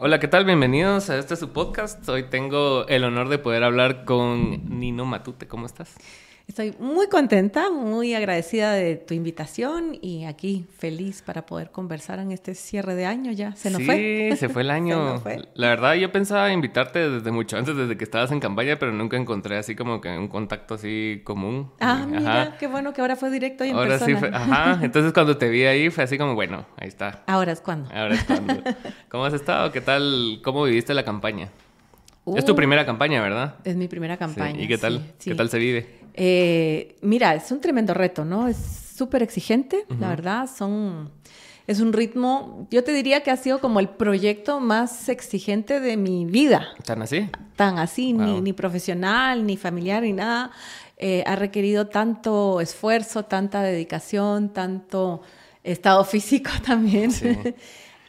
Hola, ¿qué tal? Bienvenidos a este su podcast. Hoy tengo el honor de poder hablar con Nino Matute. ¿Cómo estás? Estoy muy contenta, muy agradecida de tu invitación y aquí feliz para poder conversar en este cierre de año ya. ¿Se nos fue? Sí, se fue el año. La verdad, yo pensaba invitarte desde mucho antes, desde que estabas en campaña, pero nunca encontré así como que un contacto así común. Ah, mira, qué bueno que ahora fue directo y en ahora sí fue, ajá. Entonces cuando te vi ahí fue así como, bueno, ahí está. Ahora es cuando. Ahora es cuando. ¿Cómo has estado? ¿Qué tal? ¿Cómo viviste la campaña? Es tu uh, primera campaña, ¿verdad? Es mi primera campaña. ¿Y qué tal? ¿Qué tal se vive? Eh, mira, es un tremendo reto, ¿no? Es súper exigente, la verdad. Son, es un ritmo, yo te diría que ha sido como el proyecto más exigente de mi vida. ¿Tan así? Tan así, ni, profesional, ni familiar, ni nada. Eh, ha requerido tanto esfuerzo, tanta dedicación, tanto estado físico también.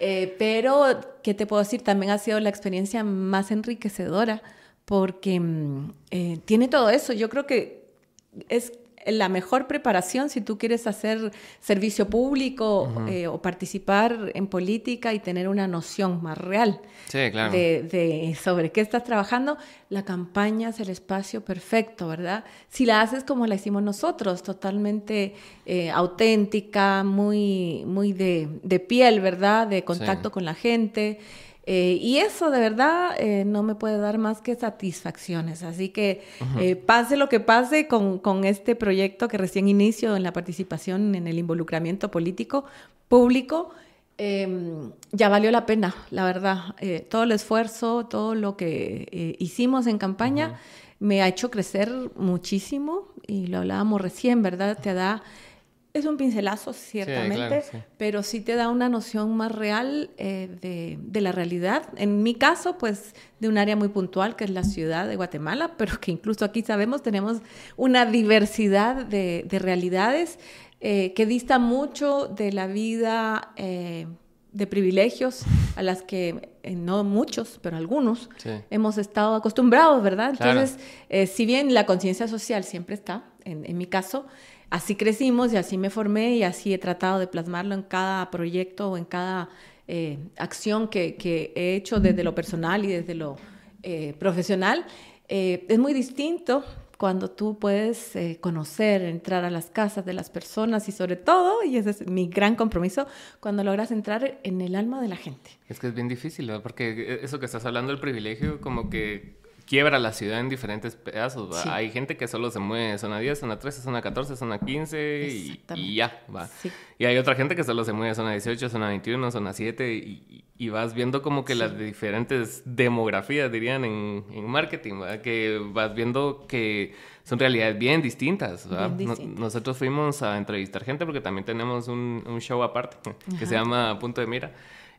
Eh, pero, ¿qué te puedo decir? También ha sido la experiencia más enriquecedora porque mm, tiene todo eso. Yo creo que es la mejor preparación si tú quieres hacer servicio público eh, o participar en política y tener una noción más real de, sobre qué estás trabajando, la campaña es el espacio perfecto, ¿verdad? Si la haces como la hicimos nosotros, totalmente eh, auténtica, muy, muy de, piel, ¿verdad? De contacto con la gente. Eh, y eso de verdad eh, no me puede dar más que satisfacciones. Así que eh, pase lo que pase con, con, este proyecto que recién inicio en la participación en el involucramiento político público, em, ya valió la pena, la verdad. todo el esfuerzo, todo lo que hicimos en campaña me ha hecho crecer muchísimo y lo hablábamos recién, ¿verdad? Te da es un pincelazo, ciertamente, pero sí te da una noción más real eh, de, la realidad. En mi caso, pues, de un área muy puntual, que es la ciudad de Guatemala, pero que incluso aquí sabemos tenemos una diversidad de, realidades eh, que dista mucho de la vida eh, de privilegios a las que, no muchos, pero algunos, hemos estado acostumbrados, ¿verdad? Entonces, si bien la conciencia social siempre está, en mi caso, así crecimos y así me formé y así he tratado de plasmarlo en cada proyecto o en cada eh, acción que, he hecho desde lo personal y desde lo eh, profesional. Eh, es muy distinto cuando tú puedes conocer, entrar a las casas de las personas y sobre todo, y ese es mi gran compromiso, cuando logras entrar en el alma de la gente. Es que es bien difícil, porque eso que estás hablando del privilegio, como que quiebra la ciudad en diferentes pedazos. Hay gente que solo se mueve zona 10, zona 13, zona 14, zona 15 y, ya, va. Y hay otra gente que solo se mueve zona 18, zona 21, zona 7 y, vas viendo como que las diferentes demografías, dirían en, marketing, que vas viendo que son realidades bien distintas. nosotros fuimos a entrevistar gente porque también tenemos un, show aparte que se llama Punto de Mira.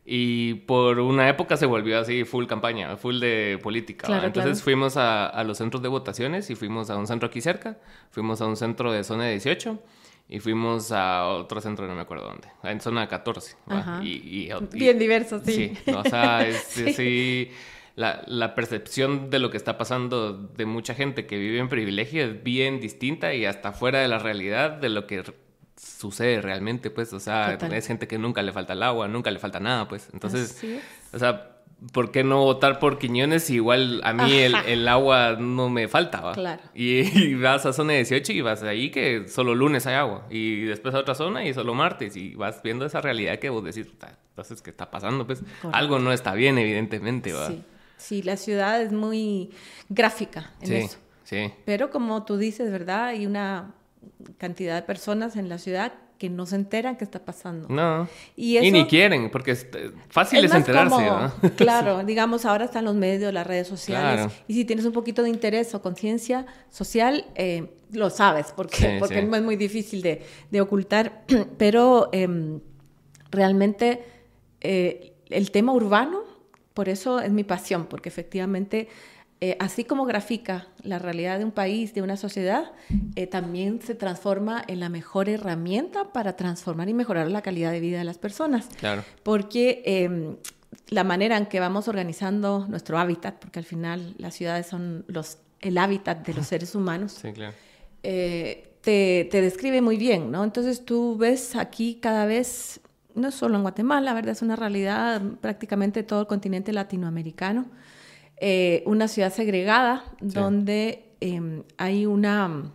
Y por una época se volvió así full campaña, full de política. Entonces fuimos a, los centros de votaciones y fuimos a un centro aquí cerca, fuimos a un centro de zona 18 y fuimos a otro centro, no me acuerdo dónde, en zona 14. Y, Bien diverso, sí. Sí, o sea, es, sí. la, la, percepción de lo que está pasando de mucha gente que vive en privilegio es bien distinta y hasta fuera de la realidad de lo que sucede realmente, pues, o sea, es gente que nunca le falta el agua, nunca le falta nada, pues. Entonces, o sea, ¿por qué no votar por Quiñones si igual a mí el, agua no me falta, ¿va? Claro. Y, vas a zona 18 y vas ahí que solo lunes hay agua, y después a otra zona y solo martes, y vas viendo esa realidad que vos decís, entonces, ¿qué está pasando? Pues algo no está bien, evidentemente, ¿va? Sí. sí, la ciudad es muy gráfica en eso. Sí. Pero como tú dices, ¿verdad? Hay una cantidad de personas en la ciudad que no se enteran qué está pasando. No. Y, ni quieren, porque es eh, fácil es, enterarse. Claro, digamos, ahora están los medios, las redes sociales. Y si tienes un poquito de interés o conciencia social, eh, lo sabes, porque, porque no es muy difícil de, ocultar. Pero em, realmente eh, el tema urbano, por eso es mi pasión, porque efectivamente eh, así como grafica la realidad de un país, de una sociedad, eh, también se transforma en la mejor herramienta para transformar y mejorar la calidad de vida de las personas. Claro. Porque em, la manera en que vamos organizando nuestro hábitat, porque al final las ciudades son los, el hábitat de los seres humanos, sí, claro. Eh, te, te, describe muy bien, ¿no? Entonces tú ves aquí cada vez no solo en Guatemala, ¿verdad? Es una realidad prácticamente todo el continente latinoamericano. Eh, una ciudad segregada donde em, hay una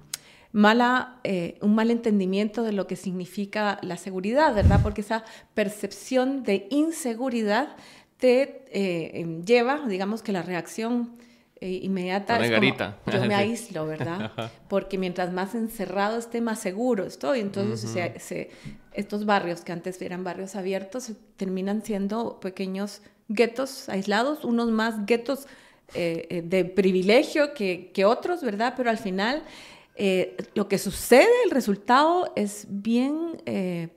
mala, eh, un mal entendimiento de lo que significa la seguridad, ¿verdad? Porque esa percepción de inseguridad te eh, em, lleva, digamos que la reacción inmediata es como, yo me aíslo, ¿verdad? Porque mientras más encerrado esté, más seguro estoy. Entonces, se, estos barrios que antes eran barrios abiertos terminan siendo pequeños guetos aislados, unos más guetos eh, eh, de privilegio que, otros, ¿verdad? Pero al final eh, lo que sucede, el resultado es bien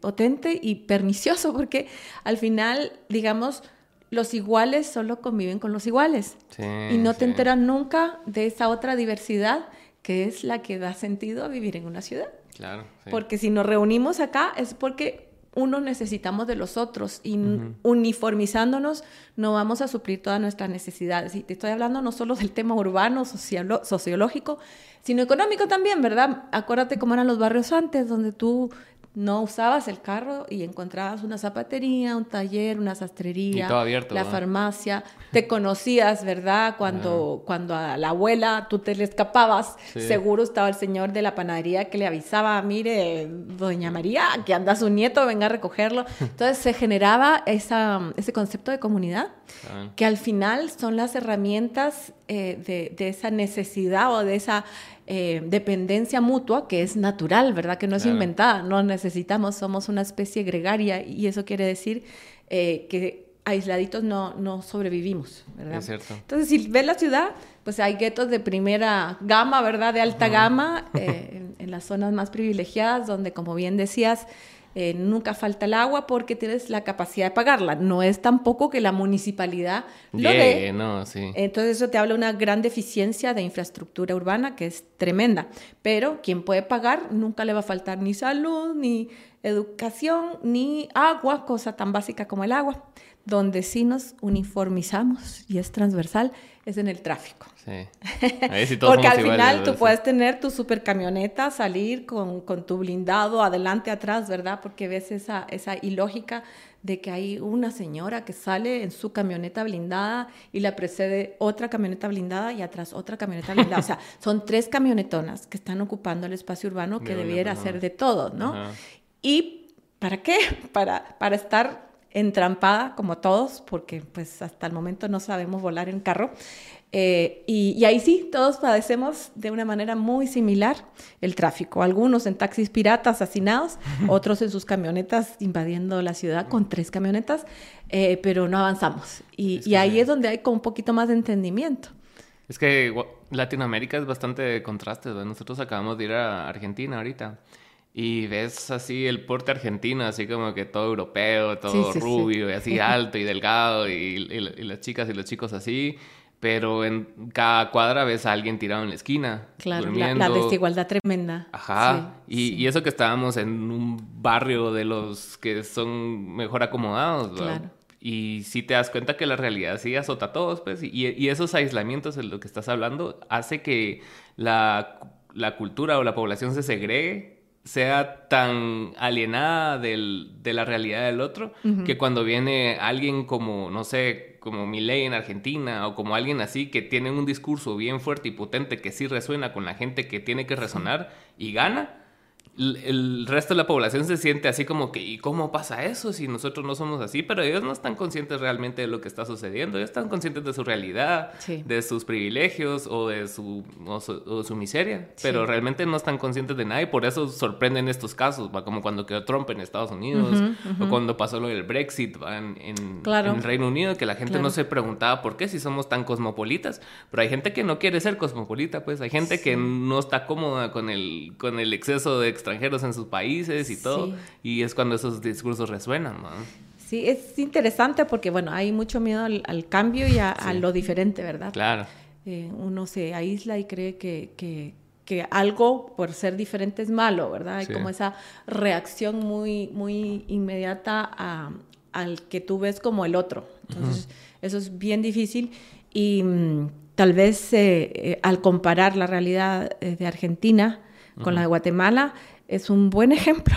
potente y pernicioso porque al final, digamos, los iguales solo conviven con los iguales y no te enteras nunca de esa otra diversidad que es la que da sentido a vivir en una ciudad. Claro. Porque si nos reunimos acá es porque uno necesitamos de los otros y uniformizándonos no vamos a suplir todas nuestras necesidades. Y te estoy hablando no solo del tema urbano, sociológico, sino económico también, ¿verdad? Acuérdate cómo eran los barrios antes, donde tú no usabas el carro y encontrabas una zapatería, un taller, una sastrería, la farmacia, te conocías, ¿verdad? Cuando, cuando a la abuela tú te le escapabas, seguro estaba el señor de la panadería que le avisaba, mire, doña María, que anda su nieto, venga a recogerlo. Entonces se generaba esa, ese concepto de comunidad, que al final son las herramientas eh, de, de esa necesidad o de esa eh, dependencia mutua que es natural, ¿verdad? Que no es inventada, no necesitamos, somos una especie gregaria y eso quiere decir eh, que aisladitos no, no sobrevivimos, ¿verdad? Es cierto. Entonces, si ves la ciudad, pues hay guetos de primera gama, ¿verdad? De alta gama, eh, en, las zonas más privilegiadas, donde, como bien decías, eh, nunca falta el agua porque tienes la capacidad de pagarla. No es tampoco que la municipalidad lo dé. No, sí. Entonces eso te habla de una gran deficiencia de infraestructura urbana que es tremenda. Pero quien puede pagar nunca le va a faltar ni salud, ni educación, ni agua, cosa tan básica como el agua. Donde sí nos uniformizamos y es transversal es en el tráfico. Sí. Porque al final tú puedes tener tu super camioneta, salir con, con, tu blindado adelante, atrás, ¿verdad? Porque ves esa, esa ilógica de que hay una señora que sale en su camioneta blindada y la precede otra camioneta blindada y atrás otra camioneta blindada. o sea, son tres camionetonas que están ocupando el espacio urbano que debiera ser de todos, ¿no? ¿Y para qué? Para, para estar entrampada como todos, porque pues hasta el momento no sabemos volar en carro. Eh, y, ahí sí, todos padecemos de una manera muy similar el tráfico. Algunos en taxis piratas asesinados, otros en sus camionetas invadiendo la ciudad con tres camionetas, eh, pero no avanzamos. Y, ahí es donde hay como un poquito más de entendimiento. Es que Latinoamérica es bastante contraste. Nosotros acabamos de ir a Argentina ahorita. Y ves así el porte argentino, así como que todo europeo, todo rubio, y así alto y delgado, y, las chicas y los chicos así. Pero en cada cuadra ves a alguien tirado en la esquina. Claro, la, desigualdad tremenda. Ajá. y, y, eso que estábamos en un barrio de los que son mejor acomodados. Claro. Y si te das cuenta que la realidad sí azota a todos, pues. Y, y esos aislamientos de lo que estás hablando hace que la, la cultura o la población se segregue sea tan alienada del, de la realidad del otro, que cuando viene alguien como, no sé, como Milei en Argentina, o como alguien así que tiene un discurso bien fuerte y potente que sí resuena con la gente que tiene que resonar y gana, el resto de la población se siente así como que, ¿y cómo pasa eso si nosotros no somos así? Pero ellos no están conscientes realmente de lo que está sucediendo, ellos están conscientes de su realidad, de sus privilegios o de su, o su, miseria, pero realmente no están conscientes de nada y por eso sorprenden estos casos, ¿va? como cuando quedó Trump en Estados Unidos o cuando pasó lo del Brexit En, en, el Reino Unido, que la gente no se preguntaba por qué si somos tan cosmopolitas, pero hay gente que no quiere ser cosmopolita, pues hay gente que no está cómoda con el, con el exceso de extranjeros en sus países y todo. Y es cuando esos discursos resuenan, ¿no? Sí, es interesante porque, bueno, hay mucho miedo al, cambio y a, lo diferente, ¿verdad? Claro. Eh, uno se aísla y cree que, que, que, algo por ser diferente es malo, ¿verdad? Hay como esa reacción muy, muy inmediata a, al que tú ves como el otro. Entonces, eso es bien difícil y mm, tal vez eh, eh, al comparar la realidad de Argentina con la de Guatemala, es un buen ejemplo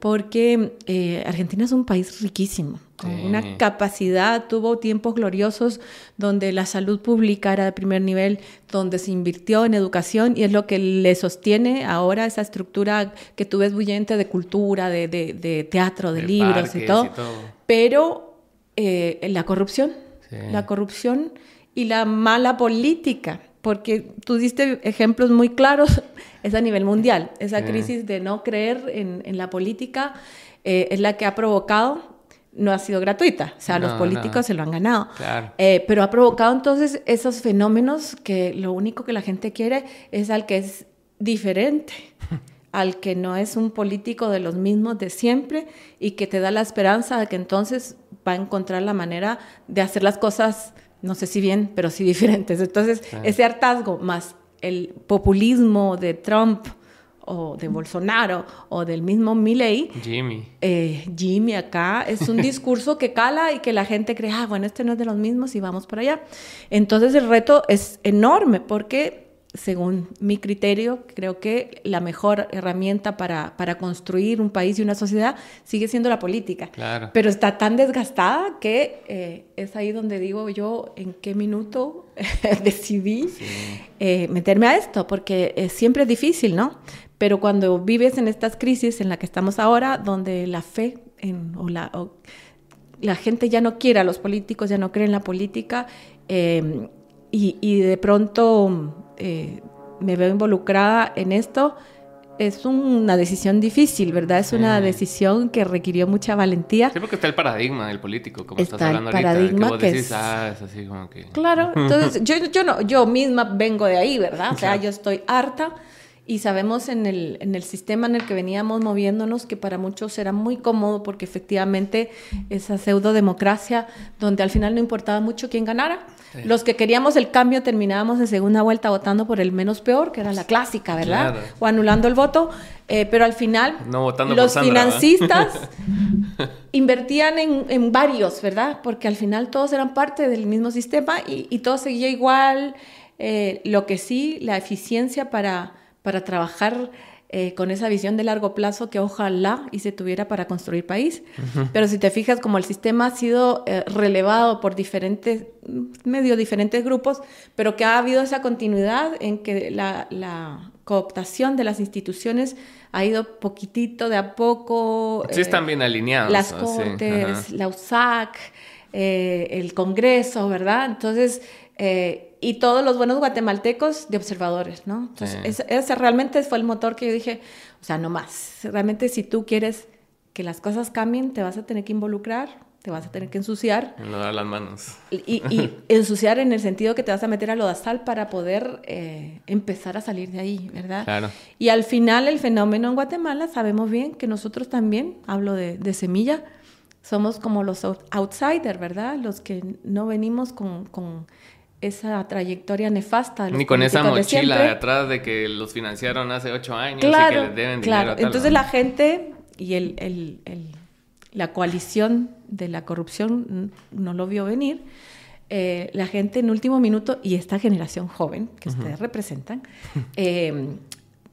porque eh, Argentina es un país riquísimo, con una capacidad, tuvo tiempos gloriosos donde la salud pública era de primer nivel, donde se invirtió en educación y es lo que le sostiene ahora esa estructura que tú ves bullente de cultura, de, teatro, de, libros y todo. Pero eh, la corrupción, la corrupción y la mala política porque tú diste ejemplos muy claros, es a nivel mundial. Esa crisis de no creer en, la política eh, es la que ha provocado, no ha sido gratuita, o sea, los políticos se lo han ganado, eh, pero ha provocado entonces esos fenómenos que lo único que la gente quiere es al que es diferente. al que no es un político de los mismos de siempre y que te da la esperanza de que entonces va a encontrar la manera de hacer las cosas no sé si bien, pero sí diferentes. Entonces, ese hartazgo más el populismo de Trump o de Bolsonaro o del mismo Milley. Jimmy. Eh, Jimmy acá es un discurso que cala y que la gente cree, ah, bueno, este no es de los mismos y vamos por allá. Entonces el reto es enorme porque según mi criterio, creo que la mejor herramienta para, para, construir un país y una sociedad sigue siendo la política. Claro. Pero está tan desgastada que eh, es ahí donde digo yo en qué minuto decidí eh, meterme a esto, porque eh, siempre es difícil, ¿no? Pero cuando vives en estas crisis en la que estamos ahora, donde la fe en, o la, la gente ya no quiere a los políticos, ya no cree en la política, y, y de pronto eh, me veo involucrada en esto, es una decisión difícil, ¿verdad? Es una decisión que requirió mucha valentía. Sí, porque está el paradigma del político, como estás hablando el paradigma ahorita. Que, es... Ah, es así como que... Claro, entonces yo, yo, no, yo misma vengo de ahí, ¿verdad? O sea, yo estoy harta y sabemos en el, en el sistema en el que veníamos moviéndonos que para muchos era muy cómodo porque efectivamente esa pseudo democracia donde al final no importaba mucho quién ganara. Los que queríamos el cambio terminábamos en segunda vuelta votando por el menos peor, que era la clásica, ¿verdad? O anulando el voto. Eh, pero al final los financistas invertían en, en, varios, ¿verdad? Porque al final todos eran parte del mismo sistema y, y todo seguía igual. Eh, lo que sí, la eficiencia para para trabajar eh, con esa visión de largo plazo que ojalá y se tuviera para construir país. Pero si te fijas, como el sistema ha sido eh, relevado por diferentes, medio diferentes grupos, pero que ha habido esa continuidad en que la, cooptación de las instituciones ha ido poquitito de a poco. Sí, están bien alineados. Las Cortes, la USAC, eh, el Congreso, ¿verdad? Entonces, y todos los buenos guatemaltecos de observadores, ¿no? Entonces, ese, realmente fue el motor que yo dije, o sea, no más. Realmente si tú quieres que las cosas cambien, te vas a tener que involucrar, te vas a tener que ensuciar. No dar las manos. Y, ensuciar en el sentido que te vas a meter a lodazal para poder eh, empezar a salir de ahí, ¿verdad? Claro. Y al final el fenómeno en Guatemala, sabemos bien que nosotros también, hablo de, de semilla, somos como los outsiders, ¿verdad? Los que no venimos con, con esa trayectoria nefasta. Ni con esa mochila de, atrás de que los financiaron hace ocho años y que les deben claro. Entonces la gente y el, el, el, la coalición de la corrupción no lo vio venir. Eh, la gente en último minuto y esta generación joven que ustedes representan, eh,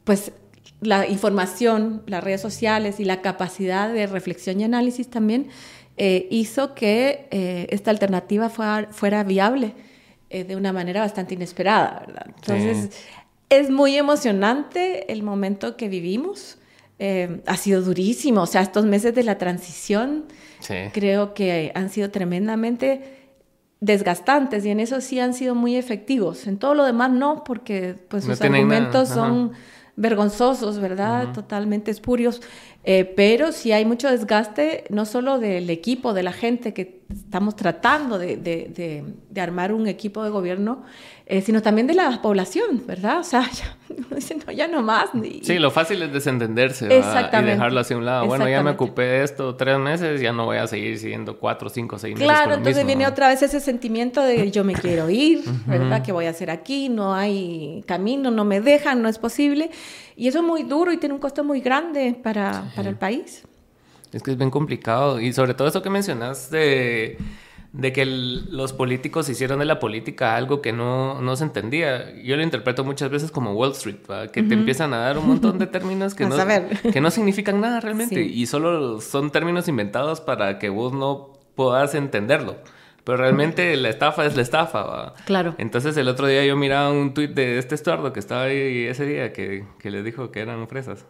pues la información, las redes sociales y la capacidad de reflexión y análisis también eh, hizo que esta alternativa fuera, fuera viable eh, de una manera bastante inesperada, ¿verdad? Entonces, es muy emocionante el momento que vivimos. Eh, ha sido durísimo, o sea, estos meses de la transición creo que han sido tremendamente desgastantes y en eso sí han sido muy efectivos. En todo lo demás no, porque pues sus argumentos son vergonzosos, ¿verdad? Totalmente espurios. Eh, pero sí hay mucho desgaste, no solo del equipo, de la gente que estamos tratando de, de, de, armar un equipo de gobierno, eh, sino también de la población, ¿verdad? O sea, ya, no, ya no más. sí, lo fácil es desentenderse y dejarlo hacia un lado. Bueno, ya me ocupé de esto tres meses, ya no voy a seguir siguiendo cuatro, cinco, seis meses. Claro, entonces viene otra vez ese sentimiento de yo me quiero ir, ¿verdad? ¿Qué voy a hacer aquí? No hay camino, no me dejan, no es posible. Y eso es muy duro y tiene un costo muy grande para, para el país. Es que es bien complicado. Y sobre todo eso que mencionas de, de que los políticos hicieron de la política algo que no, no se entendía. Yo lo interpreto muchas veces como Wall Street, que te empiezan a dar un montón de términos que, no, que no significan nada realmente y solo son términos inventados para que vos no puedas entenderlo. Pero realmente la estafa es la estafa, Claro. Entonces el otro día yo miraba un tuit de este estuardo que estaba ahí ese día que, que les dijo que eran fresas,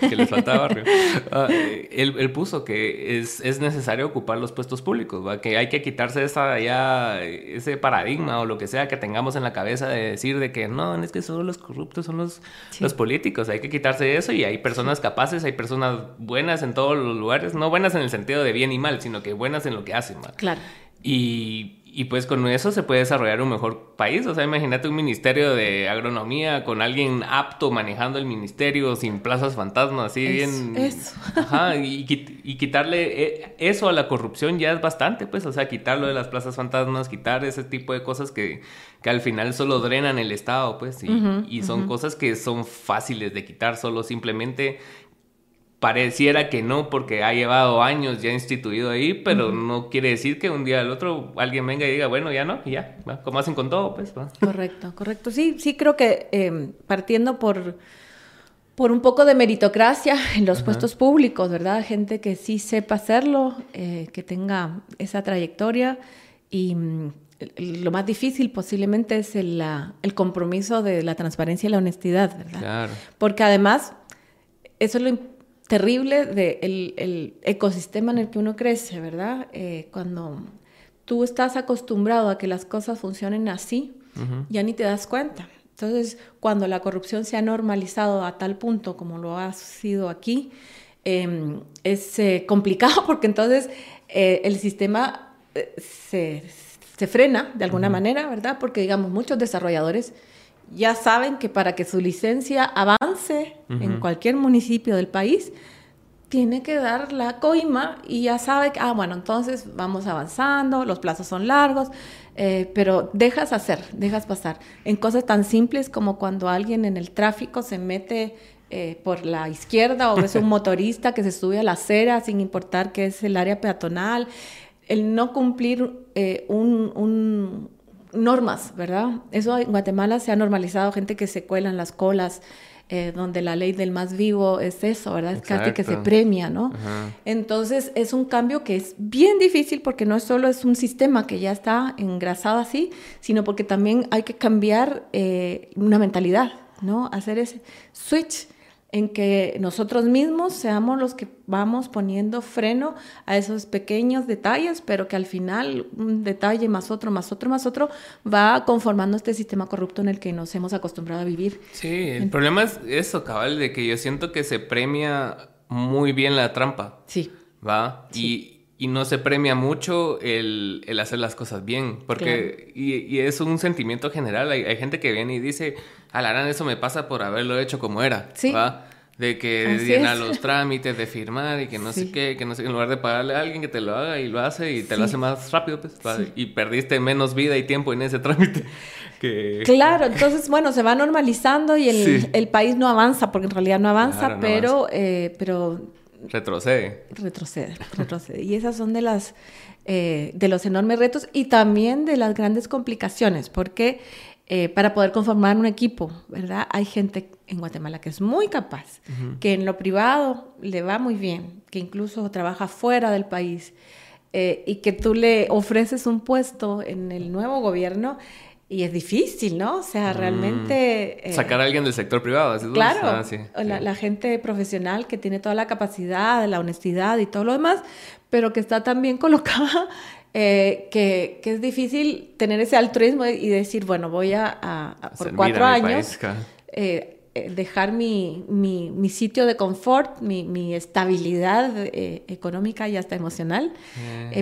que les faltaba barrio. Ah, él, puso que es, es, necesario ocupar los puestos públicos, ¿va? que hay que quitarse esa, ya, ese paradigma o lo que sea que tengamos en la cabeza de decir de que no, es que solo los corruptos son los, los políticos, hay que quitarse eso y hay personas capaces, hay personas buenas en todos los lugares, no buenas en el sentido de bien y mal, sino que buenas en lo que hacen. ¿va? Claro. Y, y, pues con eso se puede desarrollar un mejor país. O sea, imagínate un ministerio de agronomía con alguien apto manejando el ministerio sin plazas fantasmas, así bien. Eso. Ajá, y, y, quitarle eh, eso a la corrupción ya es bastante, pues. O sea, quitarlo de las plazas fantasmas, quitar ese tipo de cosas que, que al final solo drenan el Estado, pues. Y, y son cosas que son fáciles de quitar, solo simplemente pareciera que no porque ha llevado años ya instituido ahí, pero no quiere decir que un día al otro alguien venga y diga, bueno, ya no, y ya, como hacen con todo, pues. Correcto, correcto. Sí, sí creo que em, partiendo por, por un poco de meritocracia en los puestos públicos, ¿verdad? Gente que sí sepa hacerlo, eh, que tenga esa trayectoria y mm, lo más difícil posiblemente es el, el compromiso de la transparencia y la honestidad, ¿verdad? Claro. Porque además, eso es lo terrible del el ecosistema en el que uno crece, ¿verdad? Eh, cuando tú estás acostumbrado a que las cosas funcionen así, ya ni te das cuenta. Entonces, cuando la corrupción se ha normalizado a tal punto como lo ha sido aquí, em, es eh, complicado porque entonces eh, el sistema se, se, frena de alguna manera, ¿verdad? Porque, digamos, muchos desarrolladores ya saben que para que su licencia avance en cualquier municipio del país, tiene que dar la coima y ya sabe que, ah, bueno, entonces vamos avanzando, los plazos son largos, eh, pero dejas hacer, dejas pasar. En cosas tan simples como cuando alguien en el tráfico se mete eh, por la izquierda o es un motorista que se sube a la acera sin importar que es el área peatonal, el no cumplir eh, un normas, ¿verdad? Eso en Guatemala se ha normalizado, gente que se cuela en las colas, eh, donde la ley del más vivo es eso, ¿verdad? Es casi que se premia, ¿no? Entonces es un cambio que es bien difícil porque no solo es un sistema que ya está engrasado así, sino porque también hay que cambiar eh, una mentalidad, ¿no? Hacer ese switch en que nosotros mismos seamos los que vamos poniendo freno a esos pequeños detalles, pero que al final un detalle más otro, más otro, más otro, va conformando este sistema corrupto en el que nos hemos acostumbrado a vivir. Sí, el problema es eso, cabal, de que yo siento que se premia muy bien la trampa. Sí. ¿Va? Y, no se premia mucho el, hacer las cosas bien, porque, y, es un sentimiento general, hay, hay gente que viene y dice, Alarán, eso me pasa por haberlo hecho como era. Sí. ¿va? De que llena los trámites, de firmar y que no sé qué, que no sé, en lugar de pagarle a alguien que te lo haga y lo hace y te lo hace más rápido, pues, y perdiste menos vida y tiempo en ese trámite. Que... Claro, entonces, bueno, se va normalizando y el, el país no avanza, porque en realidad no avanza, pero, Eh, pero... Retrocede. Retrocede, retrocede. Y esas son de las... Eh, de los enormes retos y también de las grandes complicaciones, porque eh, para poder conformar un equipo, ¿verdad? Hay gente en Guatemala que es muy capaz, que en lo privado le va muy bien, que incluso trabaja fuera del país eh, y que tú le ofreces un puesto en el nuevo gobierno y es difícil, ¿no? O sea, mm. realmente... Eh, Sacar a alguien del sector privado. ¿sí? Claro, ah, la, la, gente profesional que tiene toda la capacidad, la honestidad y todo lo demás, pero que está también colocada eh, que, que, es difícil tener ese altruismo y decir, bueno, voy a, por cuatro años eh, dejar mi, mi, mi, sitio de confort, mi, mi estabilidad económica y hasta emocional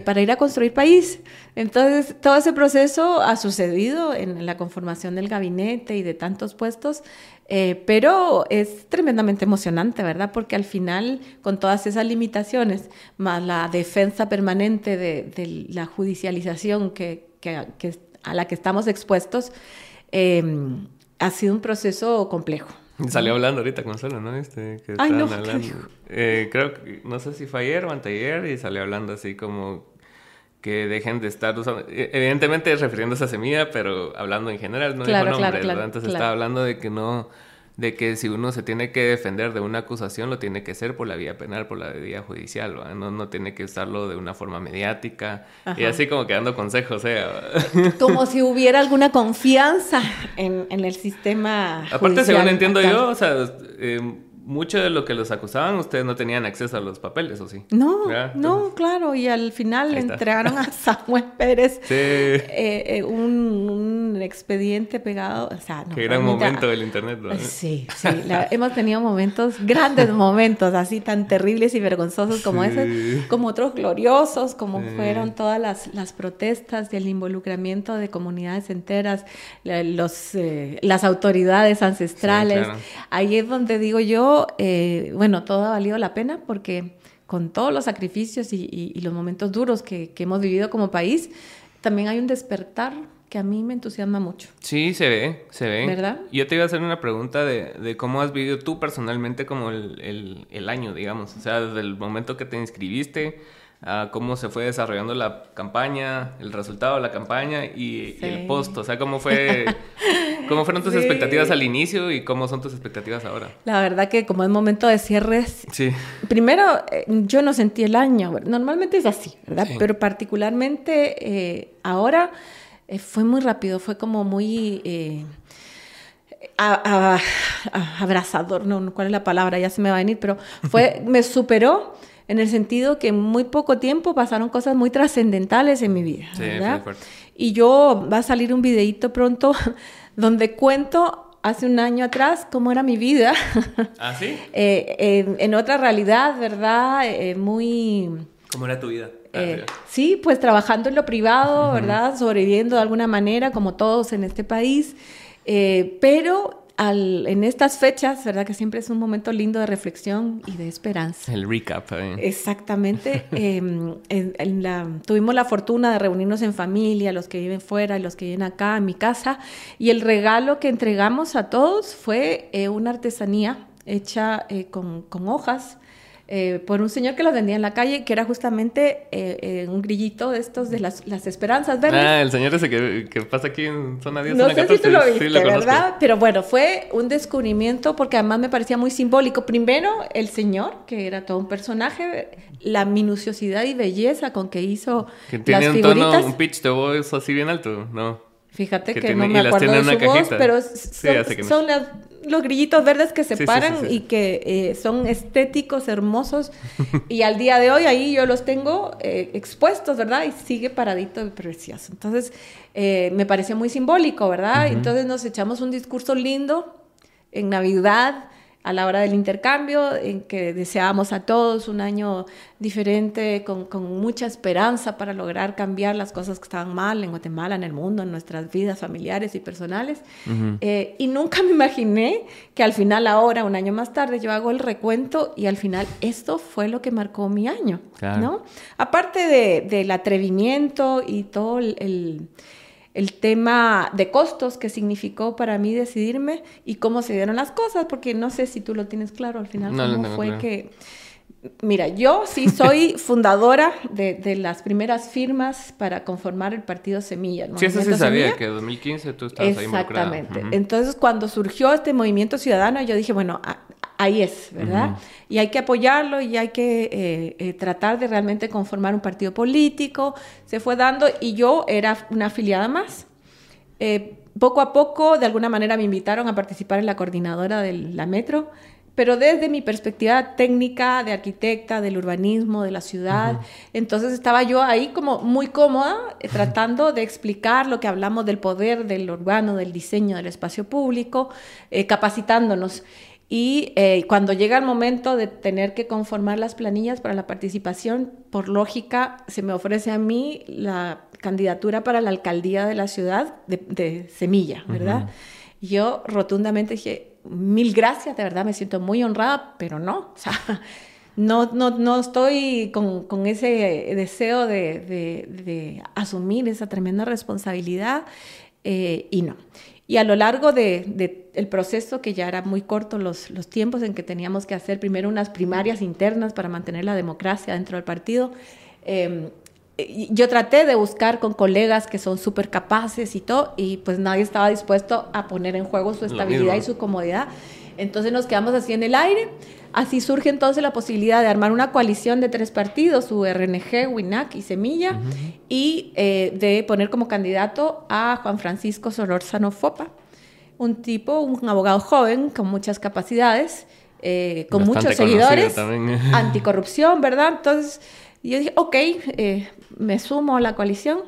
para ir a construir país. Entonces, todo ese proceso ha sucedido en la conformación del gabinete y de tantos puestos eh, pero es tremendamente emocionante, ¿verdad? Porque al final, con todas esas limitaciones, más la defensa permanente de, la judicialización que, a la que estamos expuestos, ha sido un proceso complejo. Salió hablando ahorita Consuelo, ¿no? Este, que Ay, no, hablando. Eh, creo que, no sé si fue ayer o anteayer, y salió hablando así como que dejen de estar usando, e, evidentemente refiriéndose a semilla, pero hablando en general, no claro, claro, claro, Antes estaba hablando de que no, de que si uno se tiene que defender de una acusación, lo tiene que hacer por la vía penal, por la vía judicial, no, no tiene que usarlo de una forma mediática y así como que dando consejos, ¿eh? Como si hubiera alguna confianza en, en el sistema. Aparte, según entiendo yo, o sea, eh, mucho de lo que los acusaban, ustedes no tenían acceso a los papeles, ¿o sí? No, no, claro, y al final le entregaron a Samuel Pérez eh, eh, un, expediente pegado, o sea, no, Qué gran momento del internet, ¿no? Sí, sí, hemos tenido momentos, grandes momentos, así tan terribles y vergonzosos como ese, como otros gloriosos, como fueron todas las, las protestas del involucramiento de comunidades enteras, los, eh, las autoridades ancestrales. Ahí es donde digo yo, eh, bueno, todo ha valido la pena porque con todos los sacrificios y, los momentos duros que, hemos vivido como país, también hay un despertar que a mí me entusiasma mucho. Sí, se ve, se ve. ¿Verdad? Yo te iba a hacer una pregunta de, cómo has vivido tú personalmente como el, el, año, digamos. O sea, desde el momento que te inscribiste a cómo se fue desarrollando la campaña, el resultado de la campaña y el post. O sea, cómo fue, cómo fueron tus expectativas al inicio y cómo son tus expectativas ahora. La verdad que como es momento de cierres, sí. primero eh, yo no sentí el año. Normalmente es así, ¿verdad? Pero particularmente eh, ahora eh, fue muy rápido, fue como muy abrazador, no, ¿cuál es la palabra? Ya se me va a venir, pero fue, me superó en el sentido que en muy poco tiempo pasaron cosas muy trascendentales en mi vida, ¿verdad? Y yo va a salir un videito pronto donde cuento hace un año atrás cómo era mi vida. ¿Ah, sí? Eh, en, otra realidad, ¿verdad? Eh, muy... ¿Cómo era tu vida? Eh, sí, pues trabajando en lo privado, ¿verdad? Sobreviviendo de alguna manera, como todos en este país. pero en estas fechas, ¿verdad? Que siempre es un momento lindo de reflexión y de esperanza. El recap. Eh. Exactamente. Em, tuvimos la fortuna de reunirnos en familia, los que viven fuera y los que viven acá, en mi casa, y el regalo que entregamos a todos fue eh, una artesanía hecha eh, con, con hojas eh, por un señor que los vendía en la calle, que era justamente eh, eh, un grillito de estos de las, las esperanzas verdes. Ah, el señor ese que, que pasa aquí en zona 10, no sé Si tú lo viste, ¿verdad? Pero bueno, fue un descubrimiento porque además me parecía muy simbólico. Primero, el señor, que era todo un personaje, la minuciosidad y belleza con que hizo que tiene un tono, un pitch de voz así bien alto, ¿no? Fíjate que, no me acuerdo de su voz, pero son, los grillitos verdes que se paran y que eh, son estéticos, hermosos. y al día de hoy ahí yo los tengo eh, expuestos, ¿verdad? Y sigue paradito y precioso. Entonces, eh, me pareció muy simbólico, ¿verdad? Entonces nos echamos un discurso lindo en Navidad a la hora del intercambio, en que deseábamos a todos un año diferente, con, mucha esperanza para lograr cambiar las cosas que estaban mal en Guatemala, en el mundo, en nuestras vidas familiares y personales. Eh, y nunca me imaginé que al final, ahora, un año más tarde, yo hago el recuento y al final esto fue lo que marcó mi año, ¿no? Aparte del atrevimiento y todo el el tema de costos que significó para mí decidirme y cómo se dieron las cosas, porque no sé si tú lo tienes claro al final, cómo fue que... Mira, yo sí soy fundadora de, las primeras firmas para conformar el partido Semilla. Sí, eso sí sabía, que en 2015 tú estabas ahí Exactamente. Entonces, cuando surgió este movimiento ciudadano, yo dije, bueno, ahí es, ¿verdad? Y hay que apoyarlo y hay que eh, eh, tratar de realmente conformar un partido político. Se fue dando y yo era una afiliada más. Eh, poco a poco, de alguna manera, me invitaron a participar en la coordinadora de la metro, pero desde mi perspectiva técnica de arquitecta, del urbanismo, de la ciudad. Entonces estaba yo ahí como muy cómoda tratando de explicar lo que hablamos del poder del urbano, del diseño del espacio público, capacitándonos. Y eh, cuando llega el momento de tener que conformar las planillas para la participación, por lógica, se me ofrece a mí la candidatura para la alcaldía de la ciudad de, Semilla, ¿verdad? Yo rotundamente dije, mil gracias, de verdad me siento muy honrada, pero no, o sea, no, no, no estoy con, con ese deseo de, de, asumir esa tremenda responsabilidad eh, y no. Y a lo largo de, el proceso, que ya era muy corto los, los tiempos en que teníamos que hacer primero unas primarias internas para mantener la democracia dentro del partido, em, yo traté de buscar con colegas que son súper capaces y todo, y pues nadie estaba dispuesto a poner en juego su estabilidad y su comodidad. Entonces nos quedamos así en el aire. Así surge entonces la posibilidad de armar una coalición de tres partidos, URNG, WINAC y Semilla, y eh, de poner como candidato a Juan Francisco Solorzano Fopa, un tipo, un abogado joven con muchas capacidades, eh, con muchos seguidores, anticorrupción, ¿verdad? Entonces yo dije, ok, eh, me sumo a la coalición,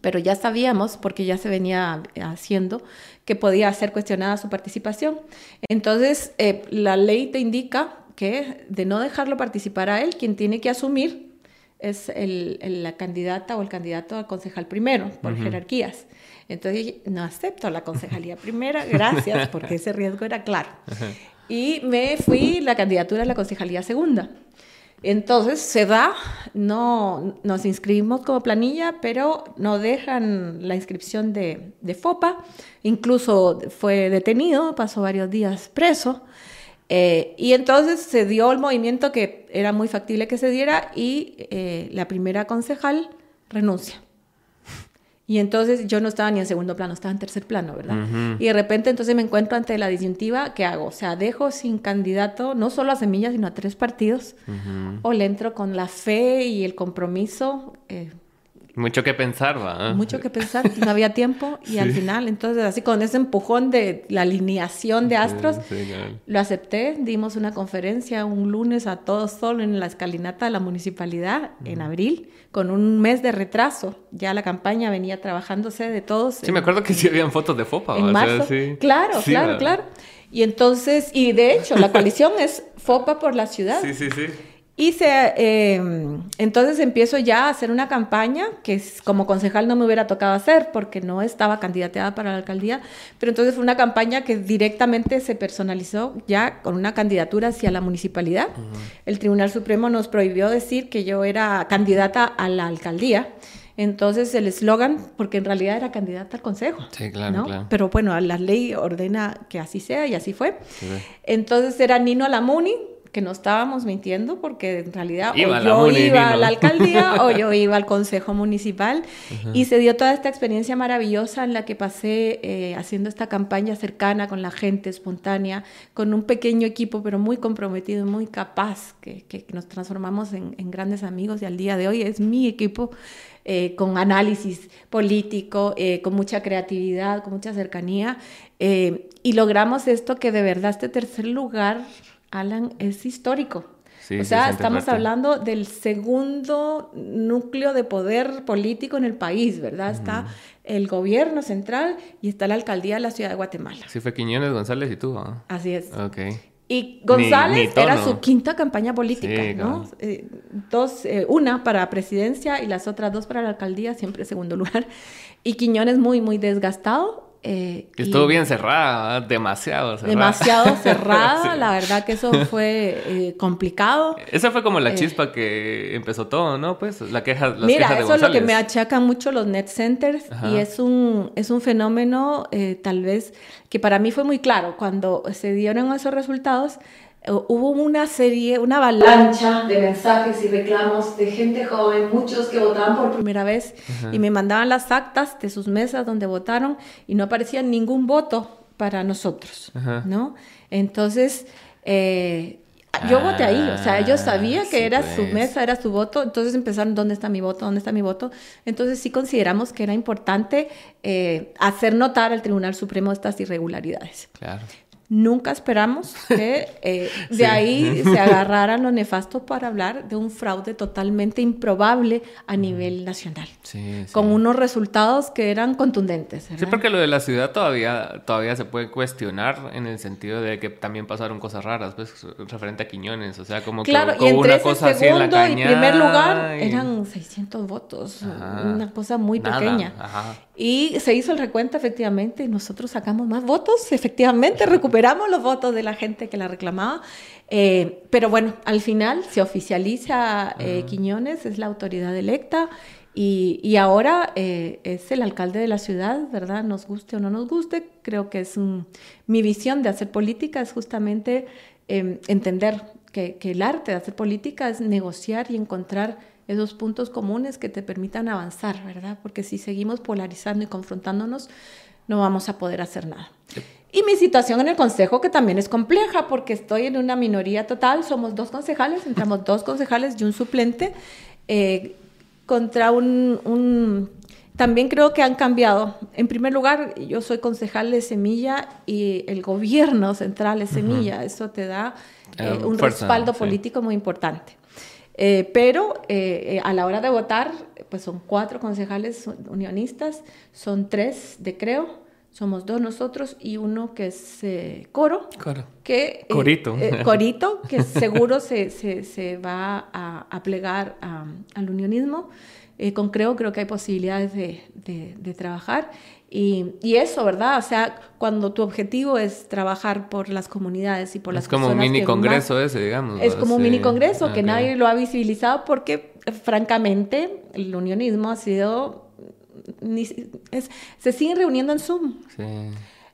pero ya sabíamos, porque ya se venía haciendo, que podía ser cuestionada su participación. Entonces, eh, la ley te indica que de no dejarlo participar a él, quien tiene que asumir es la candidata o el candidato a concejal primero, por jerarquías. Entonces, no acepto la concejalía primera, gracias, porque ese riesgo era claro. Y me fui la candidatura a la concejalía segunda. Entonces se da, no nos inscribimos como planilla, pero no dejan la inscripción de, FOPA. Incluso fue detenido, pasó varios días preso. Eh, y entonces se dio el movimiento que era muy factible que se diera y eh, la primera concejal renuncia. Y entonces yo no estaba ni en segundo plano, estaba en tercer plano, ¿verdad? Y de repente entonces me encuentro ante la disyuntiva, ¿qué hago? O sea, dejo sin candidato no solo a Semillas, sino a tres partidos, o le entro con la fe y el compromiso. Eh, mucho que pensar, ¿va? Mucho que pensar, no había tiempo y al final, entonces así con ese empujón de la alineación de astros, lo acepté, dimos una conferencia un lunes a todos solo en la escalinata de la municipalidad en abril, con un mes de retraso, ya la campaña venía trabajándose de todos. Sí, me acuerdo que sí habían fotos de FOPA. En marzo, claro, claro, claro. Y entonces, y de hecho, la coalición es FOPA por la ciudad. Sí, sí, sí. Y eh, entonces empiezo ya a hacer una campaña que como concejal no me hubiera tocado hacer porque no estaba candidateada para la alcaldía, pero entonces fue una campaña que directamente se personalizó ya con una candidatura hacia la municipalidad. El Tribunal Supremo nos prohibió decir que yo era candidata a la alcaldía. Entonces el eslogan, porque en realidad era candidata al consejo. Sí, claro, claro. Pero bueno, la ley ordena que así sea y así fue. Entonces era Nino Alamuni, que no estábamos mintiendo porque en realidad o yo iba a la alcaldía o yo iba al consejo municipal. Y se dio toda esta experiencia maravillosa en la que pasé eh, haciendo esta campaña cercana con la gente, espontánea, con un pequeño equipo pero muy comprometido, muy capaz, que, que nos transformamos en, en, grandes amigos. Y al día de hoy es mi equipo. Eh, con análisis político, eh, con mucha creatividad, con mucha cercanía, y logramos esto que de verdad este tercer lugar Alan, es histórico. o sea, estamos hablando del segundo núcleo de poder político en el país, ¿verdad? Está el gobierno central y está la alcaldía de la ciudad de Guatemala. Sí, fue Quiñones, González y tú, Así es. Ok. Y González era su quinta campaña política, ¿no? Eh, dos, eh, una para presidencia y las otras dos para la alcaldía, siempre segundo lugar. Y Quiñones muy, muy desgastado, eh, Estuvo bien cerrada, demasiado cerrada. Demasiado cerrada, la verdad que eso fue eh, complicado. Esa fue como la eh, chispa que empezó todo, ¿no? Pues la queja, las Mira, eso es lo que me achacan mucho los net centers y es un, es un fenómeno tal vez que para mí fue muy claro cuando se dieron esos resultados hubo una serie, una avalancha de mensajes y reclamos de gente joven, muchos que votaban por primera vez y me mandaban las actas de sus mesas donde votaron y no aparecía ningún voto para nosotros, ¿no? Entonces, eh, yo voté ahí, o sea, yo sabía ah, que era su pues. mesa, era su voto, entonces empezaron, ¿dónde está mi voto? ¿Dónde está mi voto? Entonces sí consideramos que era importante eh, hacer notar al Tribunal Supremo estas irregularidades. Claro. Nunca esperamos que eh, de ahí se agarraran los nefastos para hablar de un fraude totalmente improbable a nivel nacional, con unos resultados que eran contundentes. Sí, porque lo de la ciudad todavía, todavía se puede cuestionar en el sentido de que también pasaron cosas raras, pues referente a Quiñones, o sea, como claro, que y entre una cosa así en y primer lugar eran 600 votos, una cosa muy pequeña. Y se hizo el recuento efectivamente y nosotros sacamos más votos, efectivamente recuperamos los votos de la gente que la reclamaba. Eh, pero bueno, al final se oficializa eh, Quiñones, es la autoridad electa y, y ahora eh, es el alcalde de la ciudad, ¿verdad? Nos guste o no nos guste, creo que es mi visión de hacer política es justamente em, entender que, que el arte de hacer política es negociar y encontrar esos puntos comunes que te permitan avanzar, ¿verdad? Porque si seguimos polarizando y confrontándonos, no vamos a poder hacer nada. Y mi situación en el consejo, que también es compleja, porque estoy en una minoría total, somos dos concejales, entramos dos concejales y un suplente, eh, contra un, También creo que han cambiado. En primer lugar, yo soy concejal de Semilla y el gobierno central es Semilla. Eso te da eh, un respaldo político muy importante. Eh, pero eh, a la hora de votar, pues son cuatro concejales unionistas, son tres de Creo, somos dos nosotros y uno que es Coro. Coro. Que, Corito. Corito, que seguro se, se, se va a, a plegar al unionismo. con Creo creo que hay posibilidades de, de, de trabajar. Y, y, eso, ¿verdad? O sea, cuando tu objetivo es trabajar por las comunidades y por las personas. Es como un mini congreso ese, digamos. Es como un mini congreso que nadie lo ha visibilizado porque, francamente, el unionismo ha sido. Es, se siguen reuniendo en Zoom. Sí.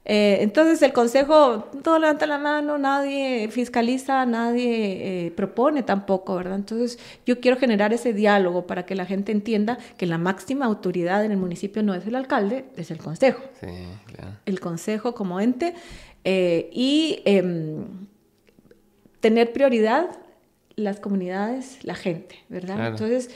Eh, entonces el consejo, todo levanta la mano, nadie fiscaliza, nadie eh, propone tampoco, ¿verdad? Entonces yo quiero generar ese diálogo para que la gente entienda que la máxima autoridad en el municipio no es el alcalde, es el consejo. Sí, claro. El consejo como ente eh, y em, tener prioridad las comunidades, la gente, ¿verdad? Entonces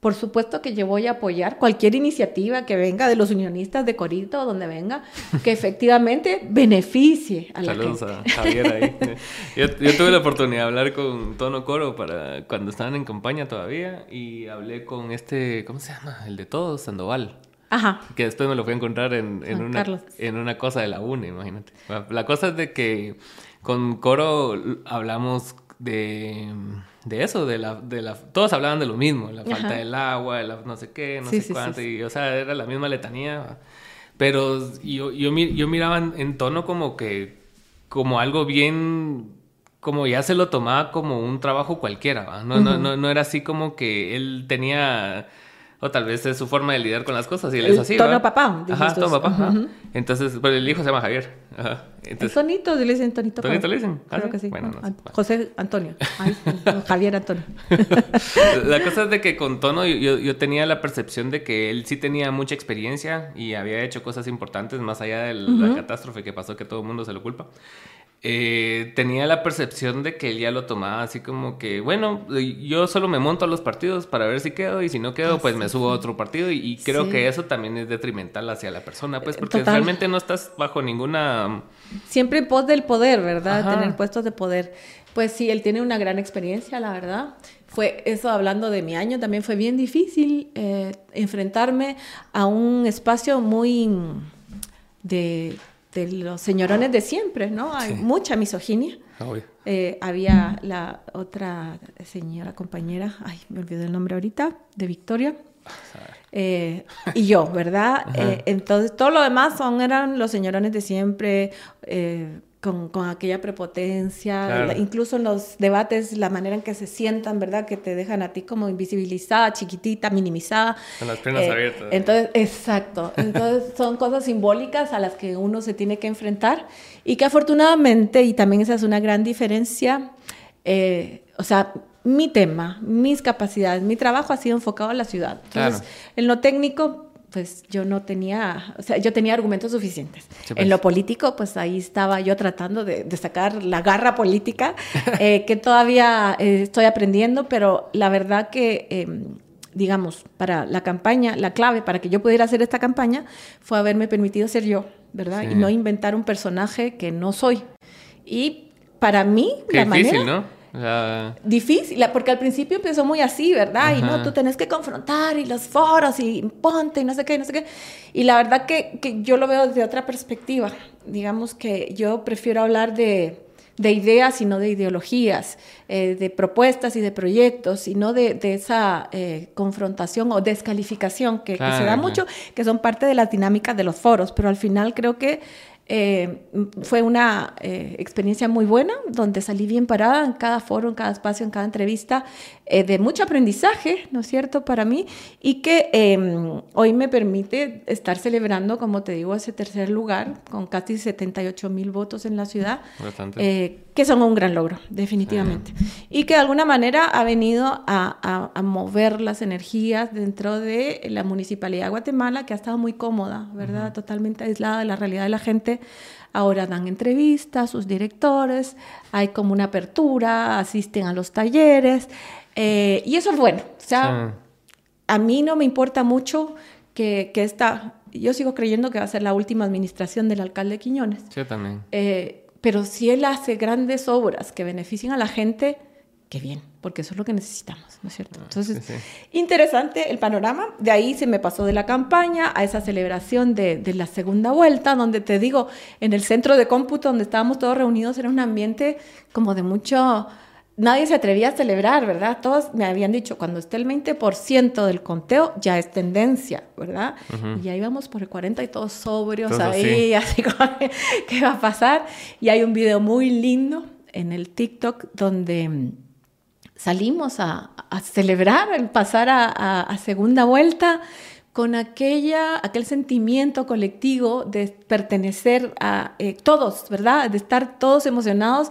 por supuesto que yo voy a apoyar cualquier iniciativa que venga de los unionistas de Corito, donde venga, que efectivamente beneficie a la Saludos a Javier ahí. Yo, tuve la oportunidad de hablar con Tono Coro para cuando estaban en campaña todavía y hablé con este, ¿cómo se llama? El de todos, Sandoval. Ajá. Que después me lo fui a encontrar en, una, en una cosa de la UNE, imagínate. La cosa es de que con Coro hablamos de de eso, de la, de la, todos hablaban de lo mismo, la falta del agua, la no sé qué, no sé cuánto, y o sea, era la misma letanía, pero yo, yo, yo miraba en, tono como que, como algo bien, como ya se lo tomaba como un trabajo cualquiera, No, no, no, no era así como que él tenía o tal vez es su forma de lidiar con las cosas y él es así. Tono papá. Ajá, tono papá. Entonces, pues el hijo se llama Javier. Ajá. Entonces, Tonito, le dicen Tonito. Tonito le dicen. Claro ¿Ah, que sí. Bueno, no, José Antonio. Javier Antonio. la cosa es de que con Tono yo, yo, tenía la percepción de que él sí tenía mucha experiencia y había hecho cosas importantes más allá de la catástrofe que pasó que todo el mundo se lo culpa. Eh, tenía la percepción de que él ya lo tomaba así como que, bueno, yo solo me monto a los partidos para ver si quedo y si no quedo, pues me subo a otro partido y, creo que eso también es detrimental hacia la persona, pues porque realmente no estás bajo ninguna... Siempre en pos del poder, ¿verdad? Tener puestos de poder. Pues sí, él tiene una gran experiencia, la verdad. Fue eso hablando de mi año, también fue bien difícil eh, enfrentarme a un espacio muy de de los señorones de siempre, ¿no? Hay mucha misoginia. Eh, había la otra señora compañera, ay, me olvidé el nombre ahorita, de Victoria. Eh, y yo, ¿verdad? Eh, entonces, todo lo demás son, eran los señorones de siempre, con, con, aquella prepotencia, incluso en los debates, la manera en que se sientan, ¿verdad? Que te dejan a ti como invisibilizada, chiquitita, minimizada. Con las piernas eh, abiertas. Entonces, exacto. Entonces, son cosas simbólicas a las que uno se tiene que enfrentar y que afortunadamente, y también esa es una gran diferencia, eh, o sea, mi tema, mis capacidades, mi trabajo ha sido enfocado a la ciudad. Entonces, en lo técnico, pues yo no tenía, o sea, yo tenía argumentos suficientes. En pues. lo político, pues ahí estaba yo tratando de, sacar la garra política, eh, que todavía eh, estoy aprendiendo, pero la verdad que, em, digamos, para la campaña, la clave para que yo pudiera hacer esta campaña fue haberme permitido ser yo, ¿verdad? Y no inventar un personaje que no soy. Y para mí, la difícil, ¿no? Difícil, porque al principio empezó muy así, ¿verdad? Y no, tú tenés que confrontar y los foros y ponte y no sé qué, no sé qué. Y la verdad que, que yo lo veo desde otra perspectiva. Digamos que yo prefiero hablar de, de ideas y no de ideologías, eh, de propuestas y de proyectos, y no de, de esa eh, confrontación o descalificación que, se da mucho, que son parte de las dinámicas de los foros. Pero al final creo que Eh, fue una eh, experiencia muy buena, donde salí bien parada en cada foro, en cada espacio, en cada entrevista, eh, de mucho aprendizaje, ¿no es cierto?, para mí, y que em, hoy me permite estar celebrando, como te digo, ese tercer lugar, con casi 78 mil votos en la ciudad, que son un gran logro, definitivamente. Y que de alguna manera ha venido a, a, mover las energías dentro de la Municipalidad de Guatemala, que ha estado muy cómoda, ¿verdad?, totalmente aislada de la realidad de la gente ahora dan entrevistas, sus directores, hay como una apertura, asisten a los talleres, eh, y eso es bueno. O sea, a mí no me importa mucho que, que, esta, yo sigo creyendo que va a ser la última administración del alcalde Quiñones. Sí, también. Eh, pero si él hace grandes obras que beneficien a la gente, qué bien, porque eso es lo que necesitamos, ¿no es cierto? Ah, Entonces, interesante el panorama. De ahí se me pasó de la campaña a esa celebración de, de, la segunda vuelta, donde te digo, en el centro de cómputo, donde estábamos todos reunidos, era un ambiente como de mucho... Nadie se atrevía a celebrar, ¿verdad? Todos me habían dicho, cuando esté el 20% del conteo, ya es tendencia, ¿verdad? Y ya íbamos por el 40 y todos sobrios ahí, así como, ¿qué va a pasar? Y hay un video muy lindo en el TikTok donde salimos a, celebrar el pasar a, segunda vuelta con aquella, aquel sentimiento colectivo de pertenecer a eh, todos, ¿verdad? De estar todos emocionados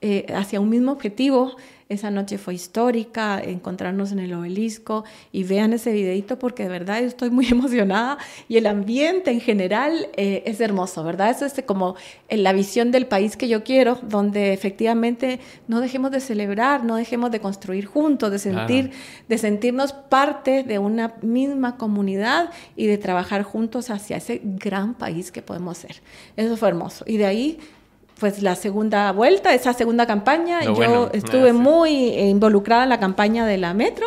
eh, hacia un mismo objetivo esa noche fue histórica, encontrarnos en el obelisco y vean ese videito porque de verdad estoy muy emocionada y el ambiente en general eh, es hermoso, ¿verdad? Eso es como la visión del país que yo quiero, donde efectivamente no dejemos de celebrar, no dejemos de construir juntos, de sentir, de sentirnos parte de una misma comunidad y de trabajar juntos hacia ese gran país que podemos ser. Eso fue hermoso. Y de ahí pues la segunda vuelta, esa segunda campaña. yo estuve muy eh, involucrada en la campaña de la Metro.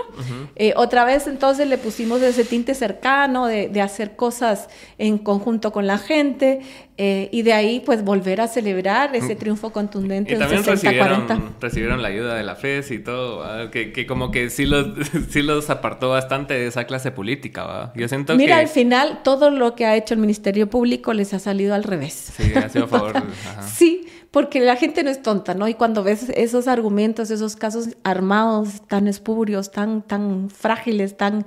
Eh, otra vez entonces le pusimos ese tinte cercano de, de hacer cosas en conjunto con la gente. Eh, y de ahí, pues, volver a celebrar ese mm. triunfo contundente. Y también recibieron, recibieron, la ayuda de la FES y todo, que, que, como que sí los, sí los apartó bastante de esa clase política, ¿va? Yo siento Mira, al final, todo lo que ha hecho el Ministerio Público les ha salido al revés. Sí, ha sido a favor. sí, porque la gente no es tonta, ¿no? Y cuando ves esos argumentos, esos casos armados tan espurios, tan, tan frágiles, tan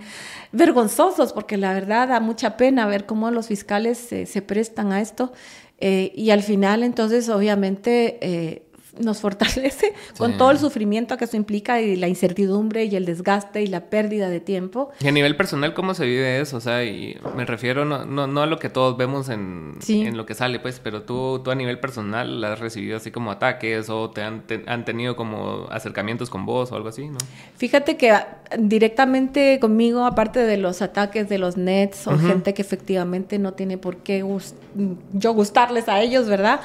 vergonzosos, porque la verdad da mucha pena ver cómo los fiscales se prestan a esto. Eh, y al final, entonces, obviamente, eh, nos fortalece con todo el sufrimiento que eso implica y la incertidumbre y el desgaste y la pérdida de tiempo. Y a nivel personal, ¿cómo se vive eso? O sea, y me refiero no, no, a lo que todos vemos en, en, lo que sale, pues, pero tú, tú a nivel personal has recibido así como ataques o te han, han tenido como acercamientos con vos o algo así, ¿no? Fíjate que ah, directamente conmigo, aparte de los ataques de los nets o gente que efectivamente no tiene por qué yo gustarles a ellos, ¿verdad?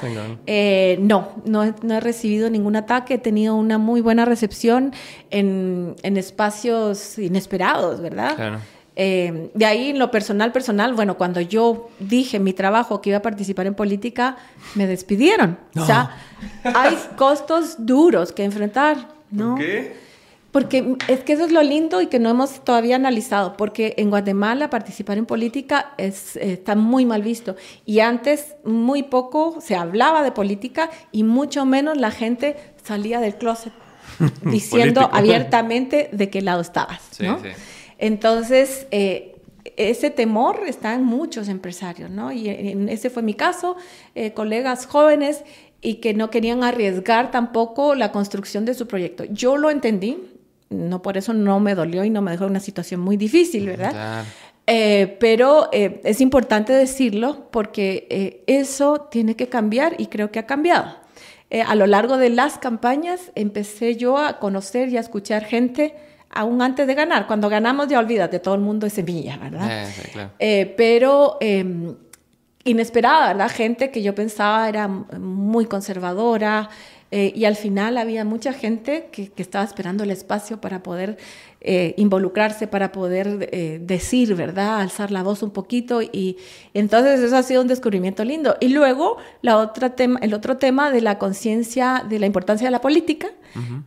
Eh, no, no, no he recibido recibido ningún ataque, he tenido una muy buena recepción en, en espacios inesperados, ¿verdad? Eh, de ahí, en lo personal, personal, bueno, cuando yo dije mi trabajo que iba a participar en política, me despidieron. O sea, hay costos duros que enfrentar, ¿no? ¿Por qué? Porque es que eso es lo lindo y que no hemos todavía analizado, porque en Guatemala participar en política es, está muy mal visto. Y antes muy poco se hablaba de política y mucho menos la gente salía del closet diciendo abiertamente de qué lado estabas. ¿no? Entonces, eh, ese temor está en muchos empresarios, ¿no? Y ese fue mi caso, eh, colegas jóvenes y que no querían arriesgar tampoco la construcción de su proyecto. Yo lo entendí, no por eso no me dolió y no me dejó una situación muy difícil, ¿verdad? Eh, pero eh, es importante decirlo porque eh, eso tiene que cambiar y creo que ha cambiado. a lo largo de las campañas empecé yo a conocer y a escuchar gente aún antes de ganar. Cuando ganamos ya olvídate, todo el mundo es semilla, ¿verdad? pero em, inesperada, ¿verdad? Gente que yo pensaba era muy conservadora, eh, y al final había mucha gente que, estaba esperando el espacio para poder eh, involucrarse, para poder eh, decir, ¿verdad? Alzar la voz un poquito. Y, entonces eso ha sido un descubrimiento lindo. Y luego la otra tema, el otro tema de la conciencia de la importancia de la política.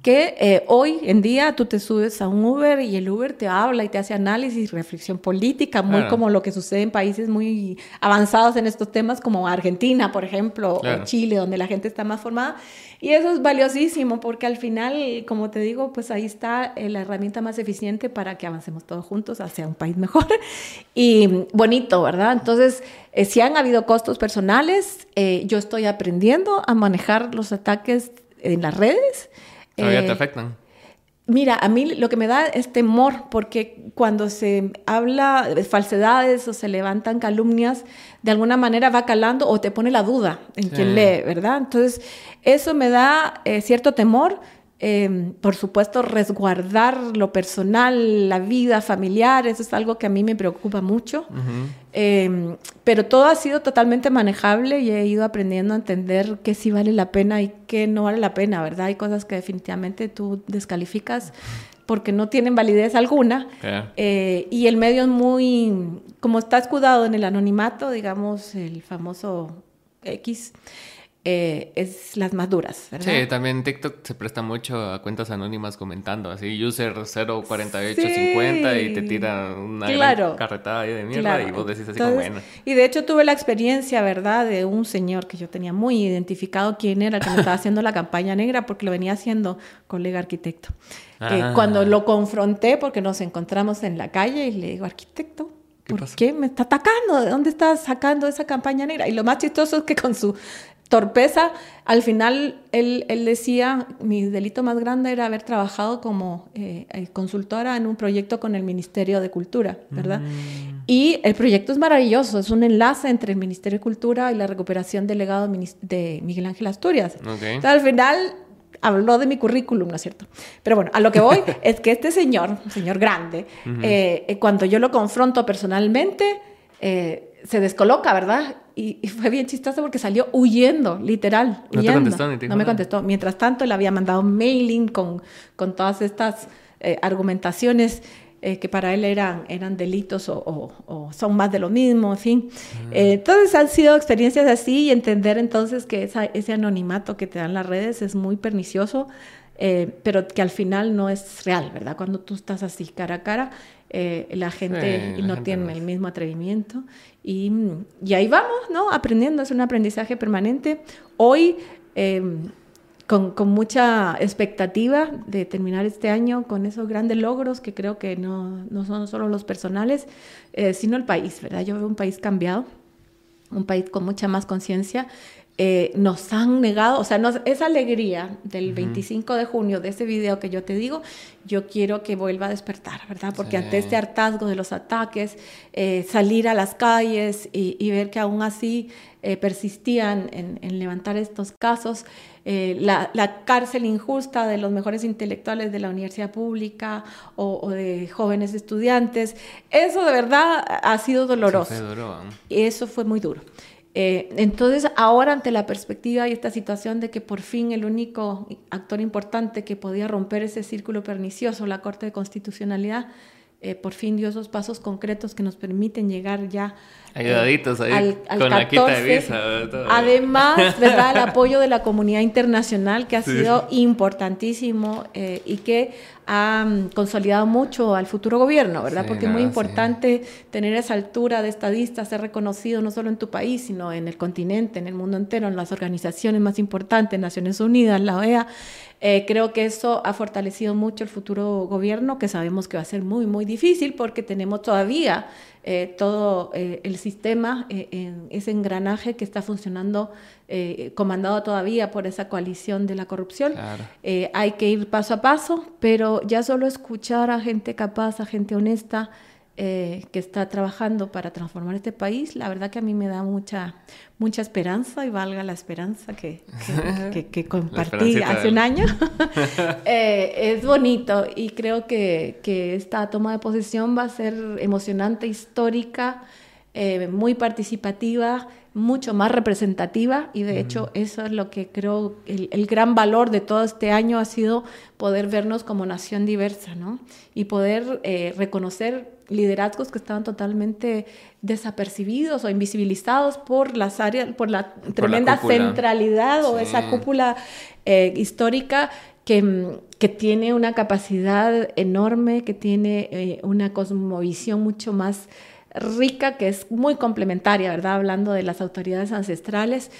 que hoy en día tú te subes a un Uber y el Uber te habla y te hace análisis, reflexión política, muy como lo que sucede en países muy avanzados en estos temas como Argentina, por ejemplo, o Chile, donde la gente está más formada. Y eso es valiosísimo porque al final, como te digo, pues ahí está eh, la herramienta más eficiente para que avancemos todos juntos hacia un país mejor y bonito, ¿verdad? Entonces, eh, si han habido costos personales, eh, yo estoy aprendiendo a manejar los ataques en las redes. ¿Todavía te afectan? Mira, a mí lo que me da es temor, porque cuando se habla de falsedades o se levantan calumnias, de alguna manera va calando o te pone la duda en quien lee, ¿verdad? Entonces, eso me da eh, cierto temor. Em, por supuesto, resguardar lo personal, la vida familiar, eso es algo que a mí me preocupa mucho. Em, pero todo ha sido totalmente manejable y he ido aprendiendo a entender qué sí vale la pena y qué no vale la pena, ¿verdad? Hay cosas que definitivamente tú descalificas porque no tienen validez alguna. Eh, y el medio es muy, como está escudado en el anonimato, digamos, el famoso X. Eh, es las más duras, ¿verdad? Sí, también TikTok se presta mucho a cuentas anónimas comentando, así, user 04850 y te tira una carretada ahí de mierda y vos decís así como bueno. Y de hecho tuve la experiencia, ¿verdad?, de un señor que yo tenía muy identificado quién era el que me estaba haciendo la campaña negra porque lo venía haciendo colega arquitecto. Que ah. cuando lo confronté, porque nos encontramos en la calle y le digo, arquitecto, ¿Por qué me está atacando? ¿De dónde estás sacando esa campaña negra? Y lo más chistoso es que con su torpeza, al final él, decía, mi delito más grande era haber trabajado como eh, eh, consultora en un proyecto con el Ministerio de Cultura, ¿verdad? Mm. Y el proyecto es maravilloso, es un enlace entre el Ministerio de Cultura y la recuperación del legado de Miguel Ángel Asturias. al final habló de mi currículum, ¿no es cierto? Pero bueno, a lo que voy es que este señor, un señor grande, eh, cuando yo lo confronto personalmente, se descoloca, ¿verdad? Y, fue bien chistoso porque salió huyendo, literal. No te contestó ni No me contestó. Mientras tanto, le había mandado mailing con, con todas estas eh, argumentaciones eh, que para él eran, eran delitos o, son más de lo mismo, en fin. Ah. Eh, entonces han sido experiencias así y entender entonces que ese anonimato que te dan las redes es muy pernicioso. pero que al final no es real, ¿verdad? Cuando tú estás así cara a cara, la gente no tiene el mismo atrevimiento y, y, ahí vamos, ¿no? Aprendiendo, es un aprendizaje permanente. Hoy, em, con, con, mucha expectativa de terminar este año con esos grandes logros que creo que no, no son solo los personales, eh, sino el país, ¿verdad? Yo veo un país cambiado, un país con mucha más conciencia eh, nos han negado, o sea, esa alegría del 25 de junio de ese video que yo te digo, yo quiero que vuelva a despertar, ¿verdad? Porque ante este hartazgo de los ataques, eh, salir a las calles y, ver que aún así eh, persistían en, levantar estos casos, la, cárcel injusta de los mejores intelectuales de la universidad pública o, de jóvenes estudiantes, eso de verdad ha sido doloroso. y eso fue muy duro. Eh, entonces, ahora ante la perspectiva y esta situación de que por fin el único actor importante que podía romper ese círculo pernicioso, la Corte de Constitucionalidad, eh, por fin dio esos pasos concretos que nos permiten llegar ya Ayudaditos ahí con la quita de visa. Además, ¿verdad? El apoyo de la comunidad internacional que ha sido importantísimo eh, y que ha mm, consolidado mucho al futuro gobierno, ¿verdad? Porque es muy importante tener esa altura de estadista, ser reconocido no solo en tu país, sino en el continente, en el mundo entero, en las organizaciones más importantes, Naciones Unidas, la OEA. Eh, creo que eso ha fortalecido mucho el futuro gobierno, que sabemos que va a ser muy, muy difícil porque tenemos todavía eh, todo eh, el sistema, en ese engranaje que está funcionando, comandado todavía por esa coalición de la corrupción. hay que ir paso a paso, pero ya solo escuchar a gente capaz, a gente honesta, eh, que está trabajando para transformar este país, la verdad que a mí me da mucha, mucha esperanza y valga la esperanza que, que, compartí hace un año. Eh, es bonito y creo que, esta toma de posesión va a ser emocionante, histórica, eh, muy participativa, mucho más representativa y de hecho eso es lo que creo el, el, gran valor de todo este año ha sido poder vernos como nación diversa, ¿no? Y poder reconocer liderazgos que estaban totalmente desapercibidos o invisibilizados por las áreas, por la tremenda centralidad o esa cúpula eh, histórica que, que tiene una capacidad enorme, que tiene eh, una cosmovisión mucho más rica, que es muy complementaria, ¿verdad? Hablando de las autoridades ancestrales,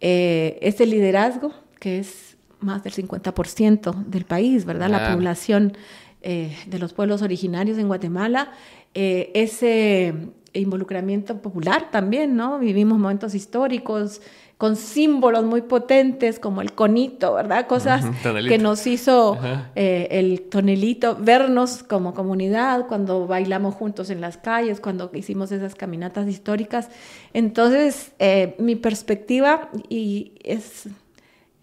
eh, ese liderazgo, que es más del 50% del país, ¿verdad? La población eh, de los pueblos originarios en Guatemala, eh, ese involucramiento popular también, ¿no? Vivimos momentos históricos con símbolos muy potentes como el conito, ¿verdad? Cosas que nos hizo eh, el tonelito, vernos como comunidad cuando bailamos juntos en las calles, cuando hicimos esas caminatas históricas. Entonces, mi perspectiva y es eh,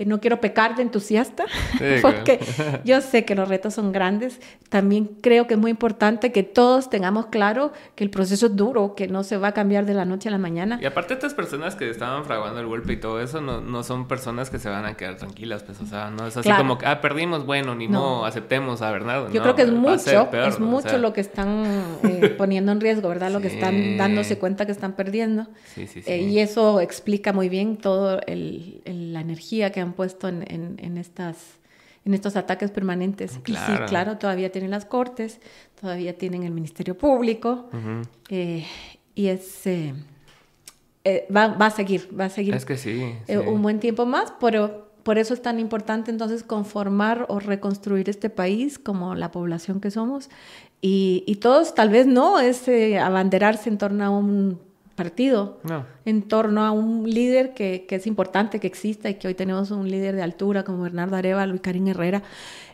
no quiero pecar de entusiasta, porque yo sé que los retos son grandes. También creo que es muy importante que todos tengamos claro que el proceso es duro, que no se va a cambiar de la noche a la mañana. Y aparte estas personas que estaban fraguando el golpe y todo eso, no, no son personas que se van a quedar tranquilas, pues, o sea, no es así como que, ah, perdimos, bueno, ni no. aceptemos a Bernardo. Yo creo que es mucho, es mucho lo que están eh, poniendo en riesgo, ¿verdad? Lo que están dándose cuenta que están perdiendo. Sí, sí, sí. Eh, y eso explica muy bien toda la energía que han puesto en, en, estas, en estos ataques permanentes. Claro. Y sí, claro, todavía tienen las cortes, todavía tienen el Ministerio Público, eh, y es... Eh, eh, va, va, a seguir, va a seguir. Es que sí, un buen tiempo más, pero por eso es tan importante entonces conformar o reconstruir este país como la población que somos. Y, y todos, tal vez no, es abanderarse en torno a un partido en torno a un líder que, es importante que exista y que hoy tenemos un líder de altura como Bernardo Arevalo y Karim Herrera,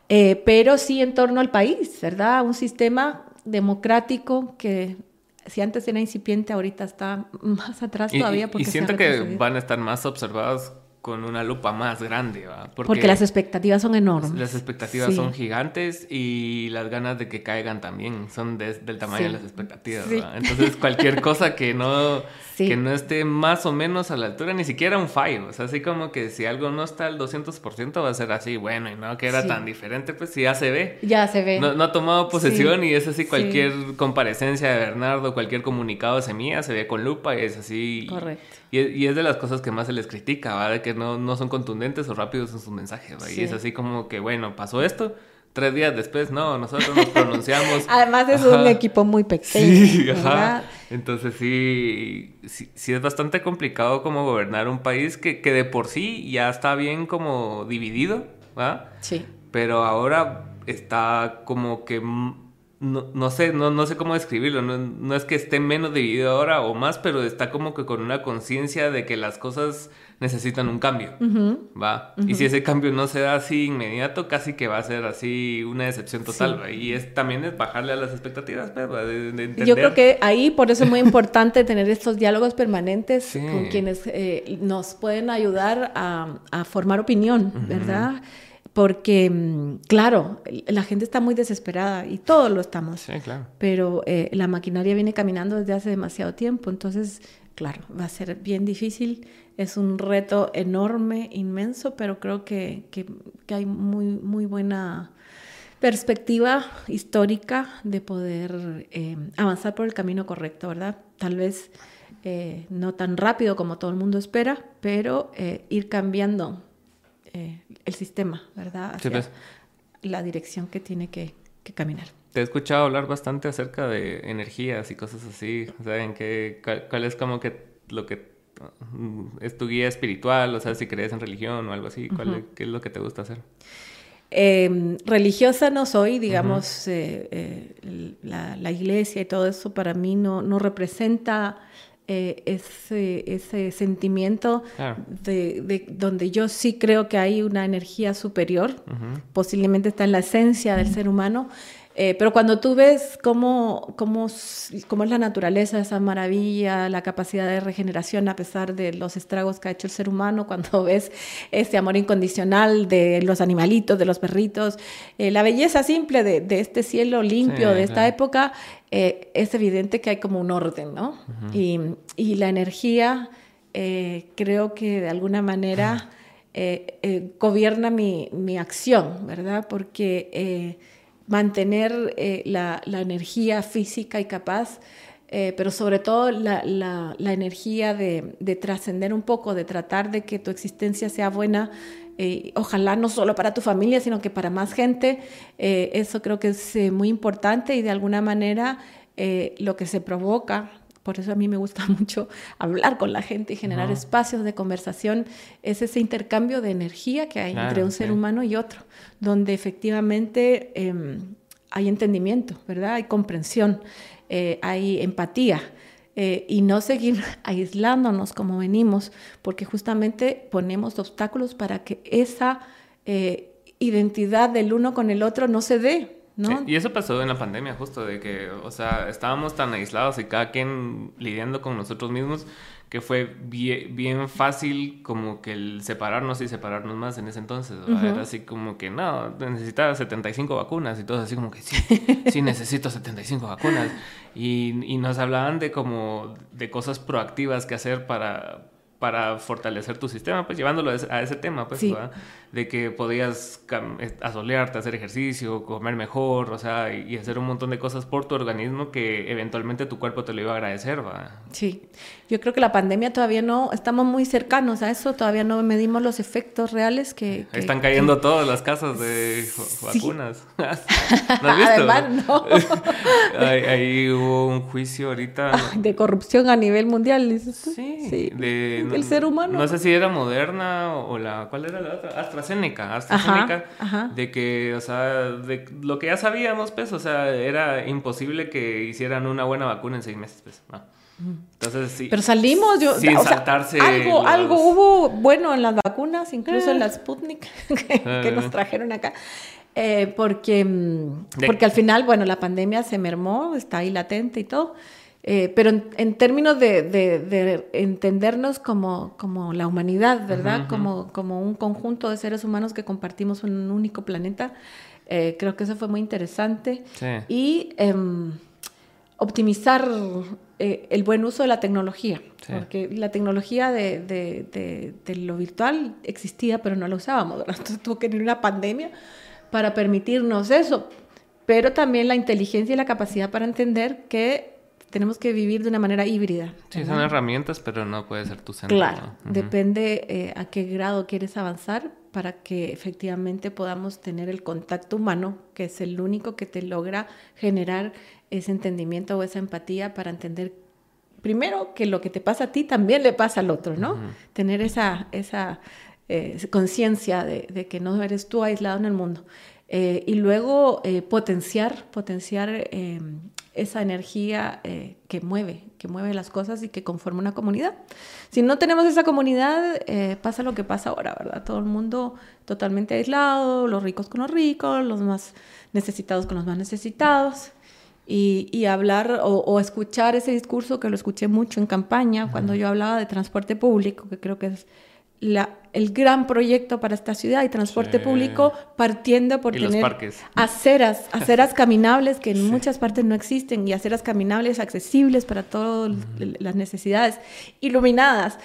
eh, pero sí en torno al país, ¿verdad? Un sistema democrático que si antes era incipiente, ahorita está más atrás todavía. Porque y siento que van a estar más observados con una lupa más grande, ¿va? Porque, las expectativas son enormes. Las expectativas son gigantes y las ganas de que caigan también son del tamaño de las expectativas, Entonces cualquier cosa que no, que no esté más o menos a la altura, ni siquiera un fallo, o sea, así como que si algo no está al 200% va a ser así, bueno, y no que era tan diferente, pues ya se ve. Ya se ve. No, ha tomado posesión y es así cualquier comparecencia de Bernardo, cualquier comunicado de Semilla se ve con lupa y es así. Correcto. Y, es de las cosas que más se les critica, ¿va? De que no, no son contundentes o rápidos en sus mensajes, Y es así como que, bueno, pasó esto, tres días después, no, nosotros nos pronunciamos. Además es un equipo muy pequeño. Sí, ajá. Entonces sí, sí, es bastante complicado como gobernar un país que, que de por sí ya está bien como dividido, ¿va? Sí. Pero ahora está como que no, no, sé, no, no sé cómo describirlo, no, no, es que esté menos dividido ahora o más, pero está como que con una conciencia de que las cosas necesitan un cambio, ¿va? Y si ese cambio no se da así inmediato, casi que va a ser así una decepción total, Y es, también es bajarle a las expectativas, pues, Yo creo que ahí por eso es muy importante tener estos diálogos permanentes con quienes eh, nos pueden ayudar a, a formar opinión, ¿verdad? Porque, mm, claro, la gente está muy desesperada y todos lo estamos. Sí, claro. Pero eh, la maquinaria viene caminando desde hace demasiado tiempo, entonces, claro, va a ser bien difícil. Es un reto enorme, inmenso, pero creo que, que, hay muy, muy buena perspectiva histórica de poder eh, avanzar por el camino correcto, ¿verdad? Tal vez eh, no tan rápido como todo el mundo espera, pero ir cambiando eh, el sistema, ¿verdad? Hacia pues. la dirección que tiene que, caminar. Te he escuchado hablar bastante acerca de energías y cosas así. O sea, ¿en qué, cuál, es como que lo que mm, es tu guía espiritual? O sea, si crees en religión o algo así, ¿qué es lo que te gusta hacer? Em, religiosa no soy, digamos, eh, eh, la, iglesia y todo eso para mí no, no representa eh, ese, ese, sentimiento de, donde yo sí creo que hay una energía superior, posiblemente está en la esencia del ser humano, eh, pero cuando tú ves cómo, cómo, cómo, es la naturaleza, esa maravilla, la capacidad de regeneración a pesar de los estragos que ha hecho el ser humano, cuando ves ese amor incondicional de los animalitos, de los perritos, eh, la belleza simple de, de, este cielo limpio, de esta época, eh, es evidente que hay como un orden, ¿no? y, y, la energía creo que de alguna manera gobierna mi, mi, acción, ¿verdad? Porque mantener eh, la, energía física y capaz, eh, pero sobre todo la, energía de, trascender un poco, de tratar de que tu existencia sea buena eh, ojalá no solo para tu familia, sino que para más gente. Eso creo que es muy importante y de alguna manera lo que se provoca, por eso a mí me gusta mucho hablar con la gente y generar espacios de conversación, es ese intercambio de energía que hay entre un ser humano y otro, donde efectivamente em, hay entendimiento, ¿verdad? Hay comprensión, hay empatía. Eh, y no seguir aislándonos como venimos, porque justamente ponemos obstáculos para que esa eh, identidad del uno con el otro no se dé. ¿No? y eso pasó en la pandemia, justo, de que, o sea, estábamos tan aislados y cada quien lidiando con nosotros mismos que fue bien, fácil como que el separarnos y separarnos más en ese entonces. Era así como que, no, necesitaba 75 vacunas y todo así como que sí, sí necesito 75 vacunas. Y, y nos hablaban de como de cosas proactivas que hacer para, para fortalecer tu sistema, pues llevándolo a ese tema, pues, de que podías asolearte, hacer ejercicio, comer mejor, o sea, y, hacer un montón de cosas por tu organismo que eventualmente tu cuerpo te lo iba a agradecer, ¿va? Sí, yo creo que la pandemia todavía no, estamos muy cercanos a eso, todavía no medimos los efectos reales que... Están cayendo todas las casas de vacunas. ¿No has visto? Además, no. ahí, hubo un juicio ahorita. de corrupción a nivel mundial, dices Sí, sí. De, el ser humano. No sé si era Moderna o la... ¿Cuál era la otra? AstraZeneca. AstraZeneca. De que, o sea, de lo que ya sabíamos, pues, o sea, era imposible que hicieran una buena vacuna en seis meses, pues. Entonces, sí. Pero salimos, yo, sin saltarse. algo, algo hubo bueno en las vacunas, incluso en la Sputnik que, nos trajeron acá. Eh, porque, mm, porque al final, bueno, la pandemia se mermó, está ahí latente y todo. Eh, pero en, términos de, entendernos como, como, la humanidad, ¿verdad? Como, como un conjunto de seres humanos que compartimos un único planeta, eh, creo que eso fue muy interesante. Y em, optimizar eh, el buen uso de la tecnología, porque la tecnología de, lo virtual existía, pero no la usábamos. Entonces tuvo que venir una pandemia para permitirnos eso, pero también la inteligencia y la capacidad para entender que tenemos que vivir de una manera híbrida. Sí, son herramientas, pero no puede ser tu centro. Claro, depende eh, a qué grado quieres avanzar para que efectivamente podamos tener el contacto humano, que es el único que te logra generar ese entendimiento o esa empatía para entender primero que lo que te pasa a ti también le pasa al otro, ¿no? Tener esa, esa eh, conciencia de, de, que no eres tú aislado en el mundo. Eh, y luego potenciar, potenciar esa energía eh, que mueve, que mueve las cosas y que conforma una comunidad. Si no tenemos esa comunidad, eh, pasa lo que pasa ahora, ¿verdad? Todo el mundo totalmente aislado, los ricos con los ricos, los más necesitados con los más necesitados. Y, hablar o, escuchar ese discurso que lo escuché mucho en campaña, cuando yo hablaba de transporte público, que creo que es la, el gran proyecto para esta ciudad y transporte público partiendo por tener aceras, aceras caminables que en muchas partes no existen y aceras caminables accesibles para todas las necesidades, iluminadas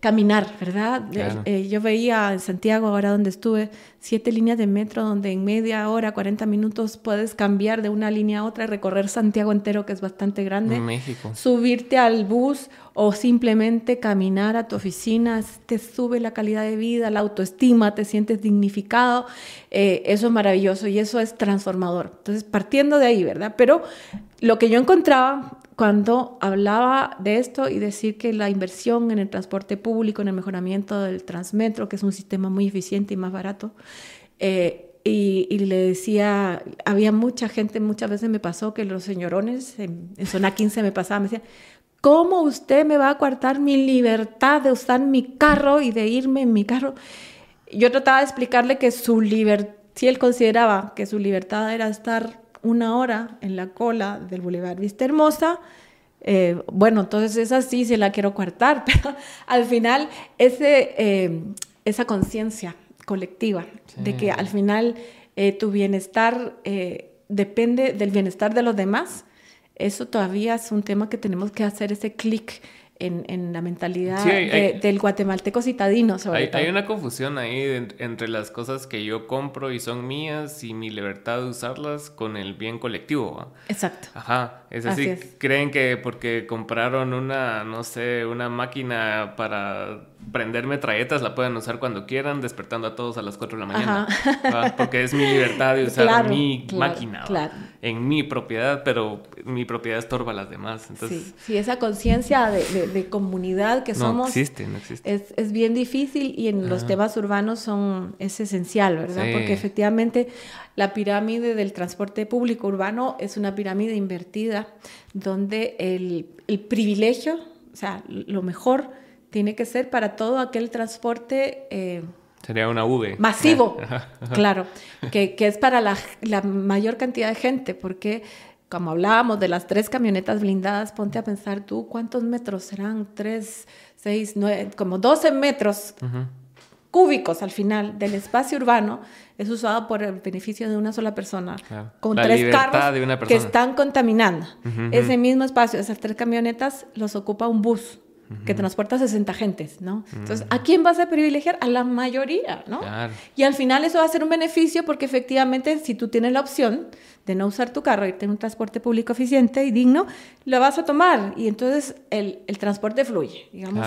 caminar, ¿verdad? Eh, yo veía en Santiago, ahora donde estuve, siete líneas de metro donde en media hora, 40 minutos puedes cambiar de una línea a otra y recorrer Santiago entero, que es bastante grande. México. Subirte al bus o simplemente caminar a tu oficina, te sube la calidad de vida, la autoestima, te sientes dignificado. Eh, eso es maravilloso y eso es transformador. Entonces, partiendo de ahí, ¿verdad? Pero lo que yo encontraba cuando hablaba de esto y decir que la inversión en el transporte público, en el mejoramiento del Transmetro, que es un sistema muy eficiente y más barato, eh, y, le decía, había mucha gente, muchas veces me pasó que los señorones en, zona 15 me pasaban, me decían, ¿cómo usted me va a coartar mi libertad de usar mi carro y de irme en mi carro? Yo trataba de explicarle que su libertad, si él consideraba que su libertad era estar una hora en la cola del Boulevard Vista Hermosa, eh, bueno, entonces esa sí se la quiero coartar, pero al final ese, eh, esa conciencia colectiva de que al final eh, tu bienestar depende del bienestar de los demás, eso todavía es un tema que tenemos que hacer ese clic en, la mentalidad del guatemalteco citadino. Sobre hay, hay, una confusión ahí entre las cosas que yo compro y son mías y mi libertad de usarlas con el bien colectivo. Exacto. Ajá. Es decir, creen que porque compraron una, no sé, una máquina para prender metralletas la pueden usar cuando quieran, despertando a todos a las 4 de la mañana. Porque es mi libertad de usar mi máquina en mi propiedad, pero mi propiedad estorba a las demás. Entonces, sí, esa conciencia de, comunidad que somos. No existe, no existe. Es, es bien difícil y en los temas urbanos son, es esencial, ¿verdad? Porque efectivamente la pirámide del transporte público urbano es una pirámide invertida donde el, el privilegio, o sea, lo mejor tiene que ser para todo aquel transporte... Eh, Sería una V. Masivo, claro, que, que, es para la, la, mayor cantidad de gente, porque como hablábamos de las tres camionetas blindadas, ponte a pensar tú, ¿cuántos metros serán? Tres, seis, nueve, como 12 metros cúbicos al final del espacio urbano es usado por el beneficio de una sola persona, con tres carros que están contaminando. Ese mismo espacio, esas tres camionetas, los ocupa un bus que transporta 60 gentes, ¿no? Entonces, ¿a quién vas a privilegiar? A la mayoría, ¿no? Y al final eso va a ser un beneficio porque efectivamente si tú tienes la opción de no usar tu carro, irte en un transporte público eficiente y digno, lo vas a tomar y entonces el, el transporte fluye, digamos.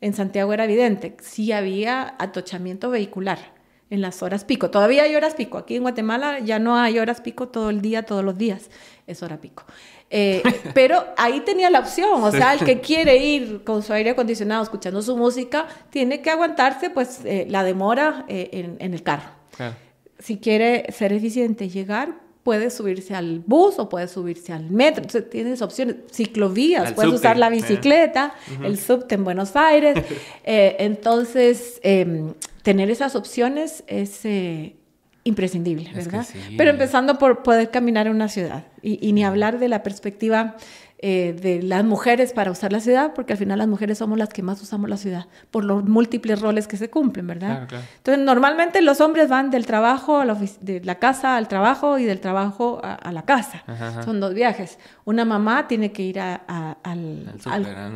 En Santiago era evidente, sí había atochamiento vehicular en las horas pico. Todavía hay horas pico. Aquí en Guatemala ya no hay horas pico todo el día, todos los días. Es hora pico. Eh, pero ahí tenía la opción, o sea, el que quiere ir con su aire acondicionado escuchando su música, tiene que aguantarse pues eh, la demora eh, en, el carro. Si quiere ser eficiente y llegar, puede subirse al bus o puede subirse al metro. Entonces tienes opciones, ciclovías, puedes usar la bicicleta, el subte en Buenos Aires. entonces, em, tener esas opciones es imprescindible, ¿verdad? Pero empezando por poder caminar en una ciudad y, ni hablar de la perspectiva eh, de las mujeres para usar la ciudad, porque al final las mujeres somos las que más usamos la ciudad, por los múltiples roles que se cumplen, ¿verdad? Entonces, normalmente los hombres van del trabajo, a la de la casa al trabajo y del trabajo a, la casa. Son dos viajes. Una mamá tiene que ir al,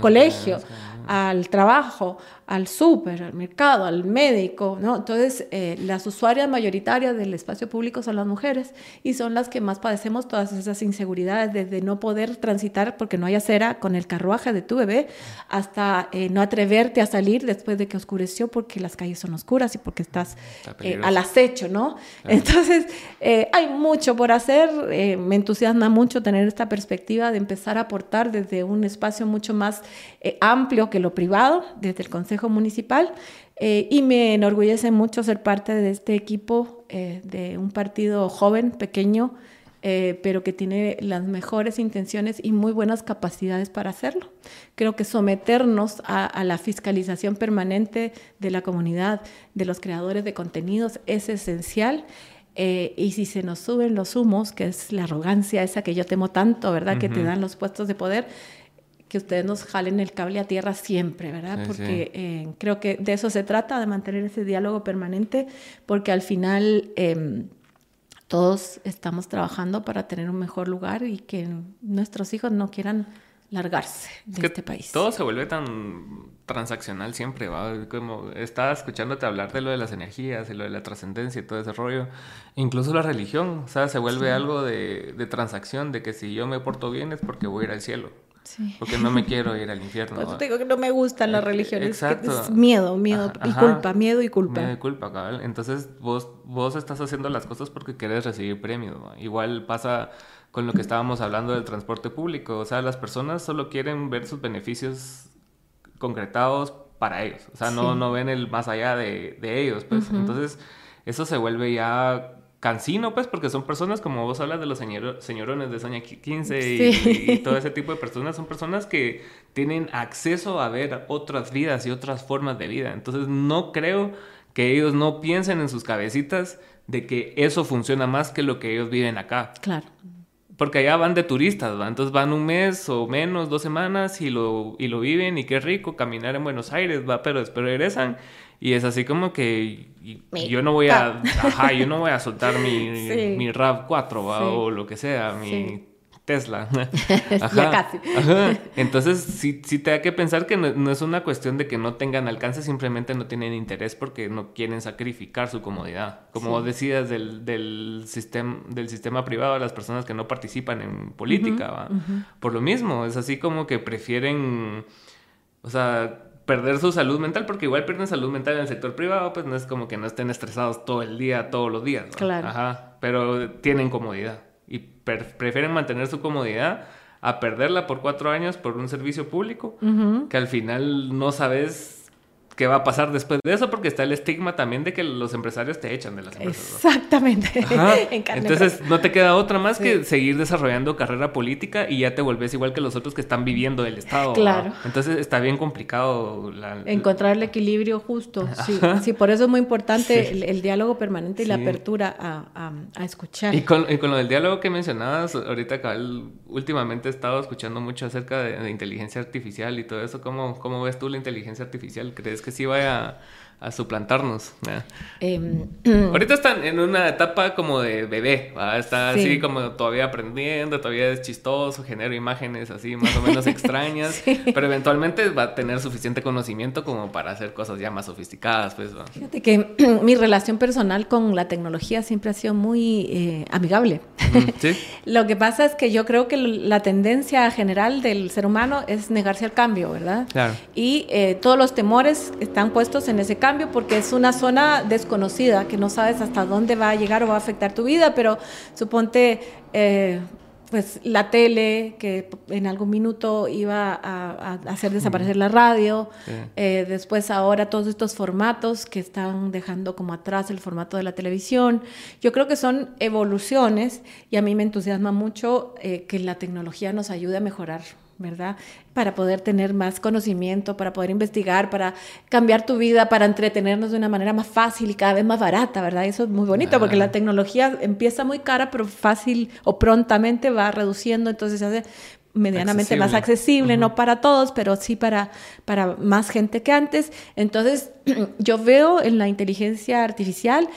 colegio, al trabajo, al súper, al mercado, al médico, ¿no? Entonces, eh, las usuarias mayoritarias del espacio público son las mujeres y son las que más padecemos todas esas inseguridades, desde no poder transitar porque no hay acera con el carruaje de tu bebé, hasta eh, no atreverte a salir después de que oscureció porque las calles son oscuras y porque estás eh, al acecho, ¿no? Entonces, hay mucho por hacer, me entusiasma mucho tener esta perspectiva de empezar a aportar desde un espacio mucho más amplio que lo privado, desde el Consejo Municipal, eh, y me enorgullece mucho ser parte de este equipo eh, de un partido joven, pequeño, eh, pero que tiene las mejores intenciones y muy buenas capacidades para hacerlo. Creo que someternos a, la fiscalización permanente de la comunidad, de los creadores de contenidos, es esencial. y si se nos suben los humos, que es la arrogancia esa que yo temo tanto, ¿verdad? Que te dan los puestos de poder, que ustedes nos jalen el cable a tierra siempre, ¿verdad? porque eh, creo que de eso se trata, de mantener ese diálogo permanente, porque al final em, todos estamos trabajando para tener un mejor lugar y que nuestros hijos no quieran largarse de este país. Todo se vuelve tan transaccional siempre, ¿va? Como estaba escuchándote hablar de lo de las energías y lo de la trascendencia y todo ese rollo. Incluso la religión, o sea, se vuelve algo de, de transacción, de que si yo me porto bien es porque voy a ir al cielo. Porque no me quiero ir al infierno. Pues te digo que no me gustan las religiones. Exacto. Es miedo, miedo y culpa, miedo y culpa. Miedo y culpa, cabal. Entonces vos, vos estás haciendo las cosas porque querés recibir premio. Igual pasa con lo que estábamos hablando del transporte público. O sea, las personas solo quieren ver sus beneficios concretados para ellos. O sea, no, no ven el más allá de, de ellos. Pues. Entonces, eso se vuelve ya cansino, pues, porque son personas, como vos hablas de los señorones de Soña 15 y, todo ese tipo de personas, son personas que tienen acceso a ver otras vidas y otras formas de vida. Entonces, no creo que ellos no piensen en sus cabecitas de que eso funciona más que lo que ellos viven acá. Claro. Porque allá van de turistas, ¿va? entonces van un mes o menos, dos semanas y lo, y lo viven y qué rico caminar en Buenos Aires, va, pero después regresan y es así como que yo no voy a, ajá, yo no voy a soltar mi, mi RAV 4 o lo que sea, mi Tesla. ya casi. Entonces sí, sí te da que pensar que no, es una cuestión de que no tengan alcance, simplemente no tienen interés porque no quieren sacrificar su comodidad. Como vos decías del, del, sistema, del sistema privado, las personas que no participan en política, Por lo mismo, es así como que prefieren, o sea perder su salud mental, porque igual pierden salud mental en el sector privado, pues no es como que no estén estresados todo el día, todos los días. Claro. Ajá, pero tienen comodidad y prefieren mantener su comodidad a perderla por cuatro años por un servicio público, que al final no sabes qué va a pasar después de eso, porque está el estigma también de que los empresarios te echan de las empresas. Exactamente. Entonces no te queda otra más que seguir desarrollando carrera política y ya te volvés igual que los otros que están viviendo del Estado. Claro. Entonces está bien complicado. Encontrar el equilibrio justo. Sí, sí, por eso es muy importante el, diálogo permanente y la apertura a, escuchar. Y con, lo del diálogo que mencionabas, ahorita últimamente he estado escuchando mucho acerca de, de inteligencia artificial y todo eso. ¿Cómo, ¿Cómo ves tú la inteligencia artificial? ¿Crees que sí vaya a suplantarnos. Em, Ahorita están en una etapa como de bebé, está así como todavía aprendiendo, todavía es chistoso, genera imágenes así más o menos extrañas, pero eventualmente va a tener suficiente conocimiento como para hacer cosas ya más sofisticadas. Pues, Fíjate que mi relación personal con la tecnología siempre ha sido muy eh, amigable. Lo que pasa es que yo creo que la tendencia general del ser humano es negarse al cambio, ¿verdad? Claro. Y eh, todos los temores están puestos en ese cambio porque es una zona desconocida que no sabes hasta dónde va a llegar o va a afectar tu vida, pero suponte eh, pues la tele que en algún minuto iba a, hacer desaparecer la radio, eh, después ahora todos estos formatos que están dejando como atrás el formato de la televisión. Yo creo que son evoluciones y a mí me entusiasma mucho eh, que la tecnología nos ayude a mejorar ¿verdad? Para poder tener más conocimiento, para poder investigar, para cambiar tu vida, para entretenernos de una manera más fácil y cada vez más barata, ¿verdad? Eso es muy bonito porque la tecnología empieza muy cara, pero fácil o prontamente va reduciendo, entonces se hace medianamente más accesible, no para todos, pero sí para, para más gente que antes. Entonces, yo veo en la inteligencia artificial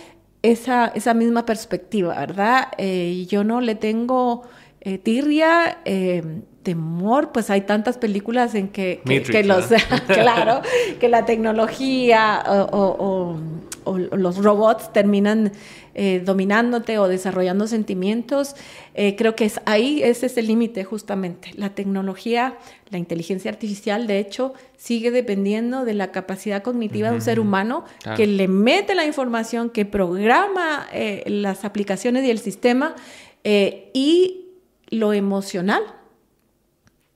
esa, esa misma perspectiva, ¿verdad? Eh, yo no le tengo eh, tirria. Eh, temor, pues hay tantas películas en que, que, los, claro, que la tecnología o, los robots terminan eh, dominándote o desarrollando sentimientos. Eh, creo que es ahí ese es el límite justamente. La tecnología, la inteligencia artificial, de hecho, sigue dependiendo de la capacidad cognitiva de un ser humano que le mete la información, que programa eh, las aplicaciones y el sistema y lo emocional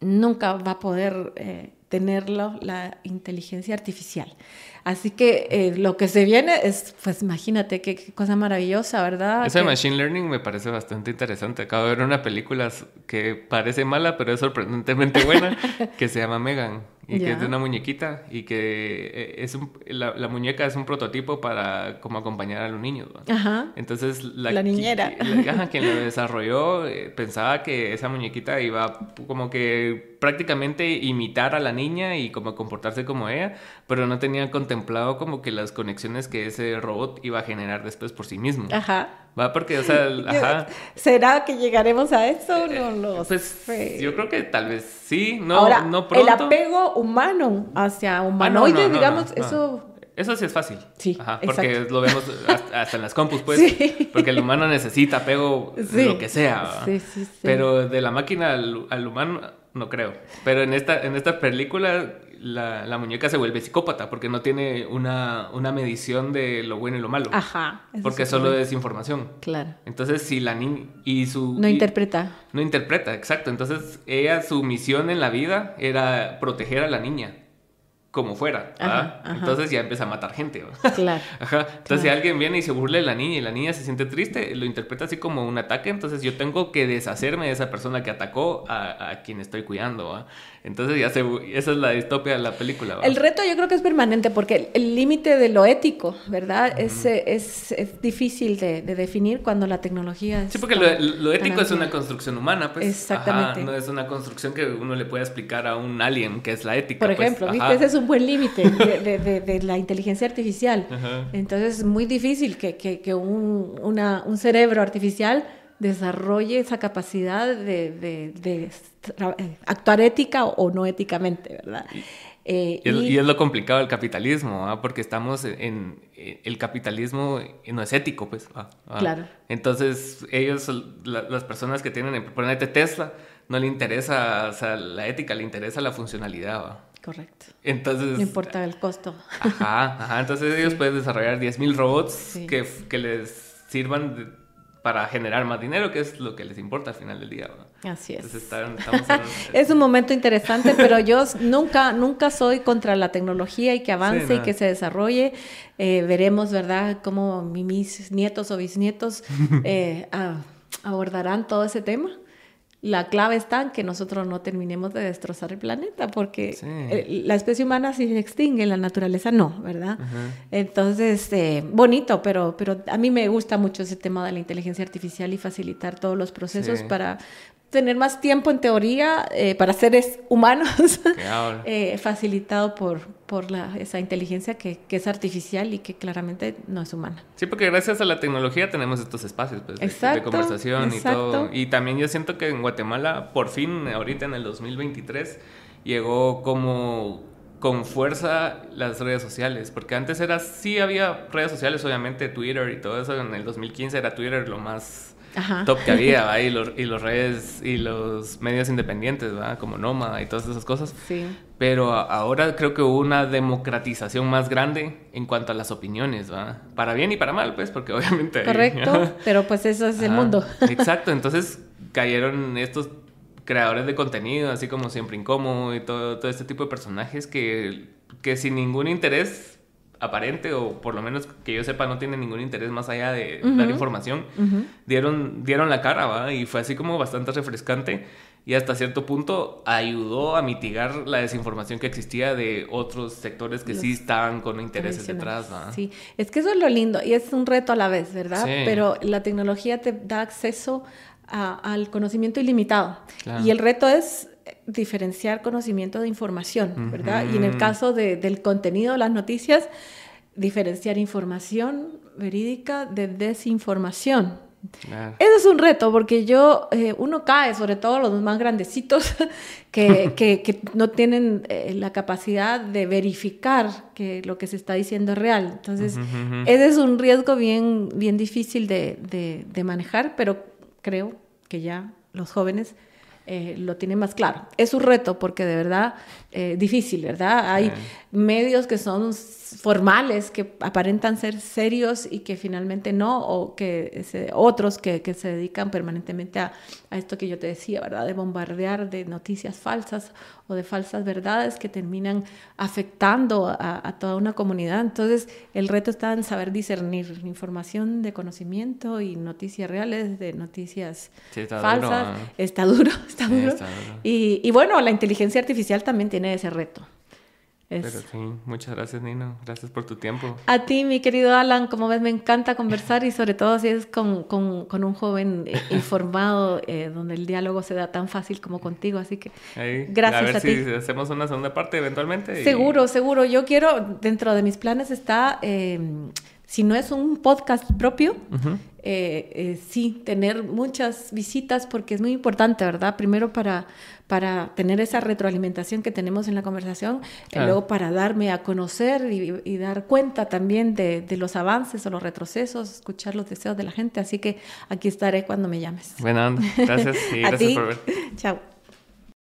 nunca va a poder eh, tenerlo la inteligencia artificial. Así que eh, lo que se viene es, pues imagínate qué, cosa maravillosa, ¿verdad? Ese machine learning me parece bastante interesante. Acabo de ver una película que parece mala, pero es sorprendentemente buena, que se llama Megan y que es de una muñequita y que eh, es la, muñeca es un prototipo para como acompañar a los niños. Ajá. Entonces la, la niñera. quien lo desarrolló eh, pensaba que esa muñequita iba como que prácticamente imitar a la niña y como comportarse como ella, pero no tenía contemplado como que las conexiones que ese robot iba a generar después por sí mismo. Ajá. Va porque, o sea, ajá. ¿Será que llegaremos a eso? No lo pues, Yo creo que tal vez sí, no, no pronto. El apego humano hacia ah, humanoides, digamos, eso... Eso sí es fácil. Sí, Ajá, porque lo vemos hasta, en las compus, pues. Sí. Porque el humano necesita apego lo que sea. Sí, sí, sí. Pero de la máquina al, al, humano, no creo. Pero en esta, en esta película la, muñeca se vuelve psicópata porque no tiene una, una medición de lo bueno y lo malo. Ajá. Porque solo es información. Claro. Entonces, si la niña y su... No interpreta. No interpreta, exacto. Entonces, ella, su misión en la vida era proteger a la niña como fuera. Entonces ya empieza a matar gente. Claro. Entonces si alguien viene y se burla de la niña y la niña se siente triste, lo interpreta así como un ataque. Entonces yo tengo que deshacerme de esa persona que atacó a, a quien estoy cuidando. Entonces ya se, esa es la distopia de la película. El reto yo creo que es permanente porque el límite de lo ético, ¿verdad? es, es, es, difícil de, de, definir cuando la tecnología es... Sí, porque lo, ético es una construcción humana, pues. Exactamente. no es una construcción que uno le pueda explicar a un alien que es la ética. Por pues. ejemplo, ¿viste? ese es un buen límite de, de, la inteligencia artificial. Entonces es muy difícil que, que, que un, una, un cerebro artificial desarrolle esa capacidad de, de, eh, actuar ética o, no éticamente, ¿verdad? Eh, y, es lo complicado del capitalismo, porque estamos en, el capitalismo no es ético, pues. Claro. Entonces ellos, las personas que tienen, ponete Tesla, no le interesa o sea, la ética, le interesa la funcionalidad. Correcto. Entonces... No importa el costo. Ajá, ajá. Entonces ellos pueden desarrollar 10.000 robots que, que les sirvan para generar más dinero, que es lo que les importa al final del día. Así es. estamos es un momento interesante, pero yo nunca, nunca soy contra la tecnología y que avance y que se desarrolle. Eh, veremos, ¿verdad?, cómo mis nietos o bisnietos eh, abordarán todo ese tema la clave está en que nosotros no terminemos de destrozar el planeta, porque la especie humana sí se extingue, la naturaleza no, ¿verdad? Entonces, eh, bonito, pero, pero a mí me gusta mucho ese tema de la inteligencia artificial y facilitar todos los procesos para, tener más tiempo en teoría eh, para seres humanos, eh, facilitado por, por la, esa inteligencia que, que, es artificial y que claramente no es humana. Sí, porque gracias a la tecnología tenemos estos espacios pues, de, conversación y todo. Y también yo siento que en Guatemala, por fin, ahorita en el 2023, llegó como con fuerza las redes sociales, porque antes era, sí había redes sociales, obviamente Twitter y todo eso, en el 2015 era Twitter lo más top que había, Y, los, y los redes y los medios independientes, ¿va? Como Nómada y todas esas cosas. Sí. Pero ahora creo que hubo una democratización más grande en cuanto a las opiniones, ¿va? Para bien y para mal, pues, porque obviamente... Correcto, pero pues eso es el mundo. Exacto, entonces cayeron estos creadores de contenido, así como Siempre Incómodo y todo, todo este tipo de personajes que, que sin ningún interés aparente o por lo menos que yo sepa no tiene ningún interés más allá de dar información, dieron, dieron la cara, ¿va? Y fue así como bastante refrescante y hasta cierto punto ayudó a mitigar la desinformación que existía de otros sectores que sí estaban con intereses detrás. ¿va? Sí, es que eso es lo lindo y es un reto a la vez, ¿verdad? Pero la tecnología te da acceso al conocimiento ilimitado y el reto es diferenciar conocimiento de información, ¿verdad? Y en el caso del contenido de las noticias, diferenciar información verídica de desinformación. Eso es un reto porque yo, eh, uno cae, sobre todo los más grandecitos, que, que, no tienen eh, la capacidad de verificar que lo que se está diciendo es real. Entonces, ese es un riesgo bien, bien difícil de, de, de manejar, pero creo que ya los jóvenes eh, lo tiene más claro. Es un reto porque de verdad eh, difícil, ¿verdad? Hay medios que son formales, que aparentan ser serios y que finalmente no, o que otros que, que, se dedican permanentemente a, a, esto que yo te decía, ¿verdad? De bombardear de noticias falsas o de falsas verdades que terminan afectando a, a toda una comunidad. Entonces, el reto está en saber discernir información de conocimiento y noticias reales de noticias falsas. Está duro, está duro. Está duro. Y, y bueno, la inteligencia artificial también tiene ese reto. Pero sí, muchas gracias Nino, gracias por tu tiempo. A ti, mi querido Alan, como ves, me encanta conversar y sobre todo si es con, con, con un joven eh, informado, eh, donde el diálogo se da tan fácil como contigo, así que gracias a, ver si hacemos una segunda parte eventualmente. Seguro, seguro. Yo quiero, dentro de mis planes está, eh, si no es un podcast propio, sí, tener muchas visitas porque es muy importante, ¿verdad? Primero para para tener esa retroalimentación que tenemos en la conversación, y luego para darme a conocer y, dar cuenta también de, los avances o los retrocesos, escuchar los deseos de la gente. Así que aquí estaré cuando me llames. Bueno, gracias y gracias por ver. Chao.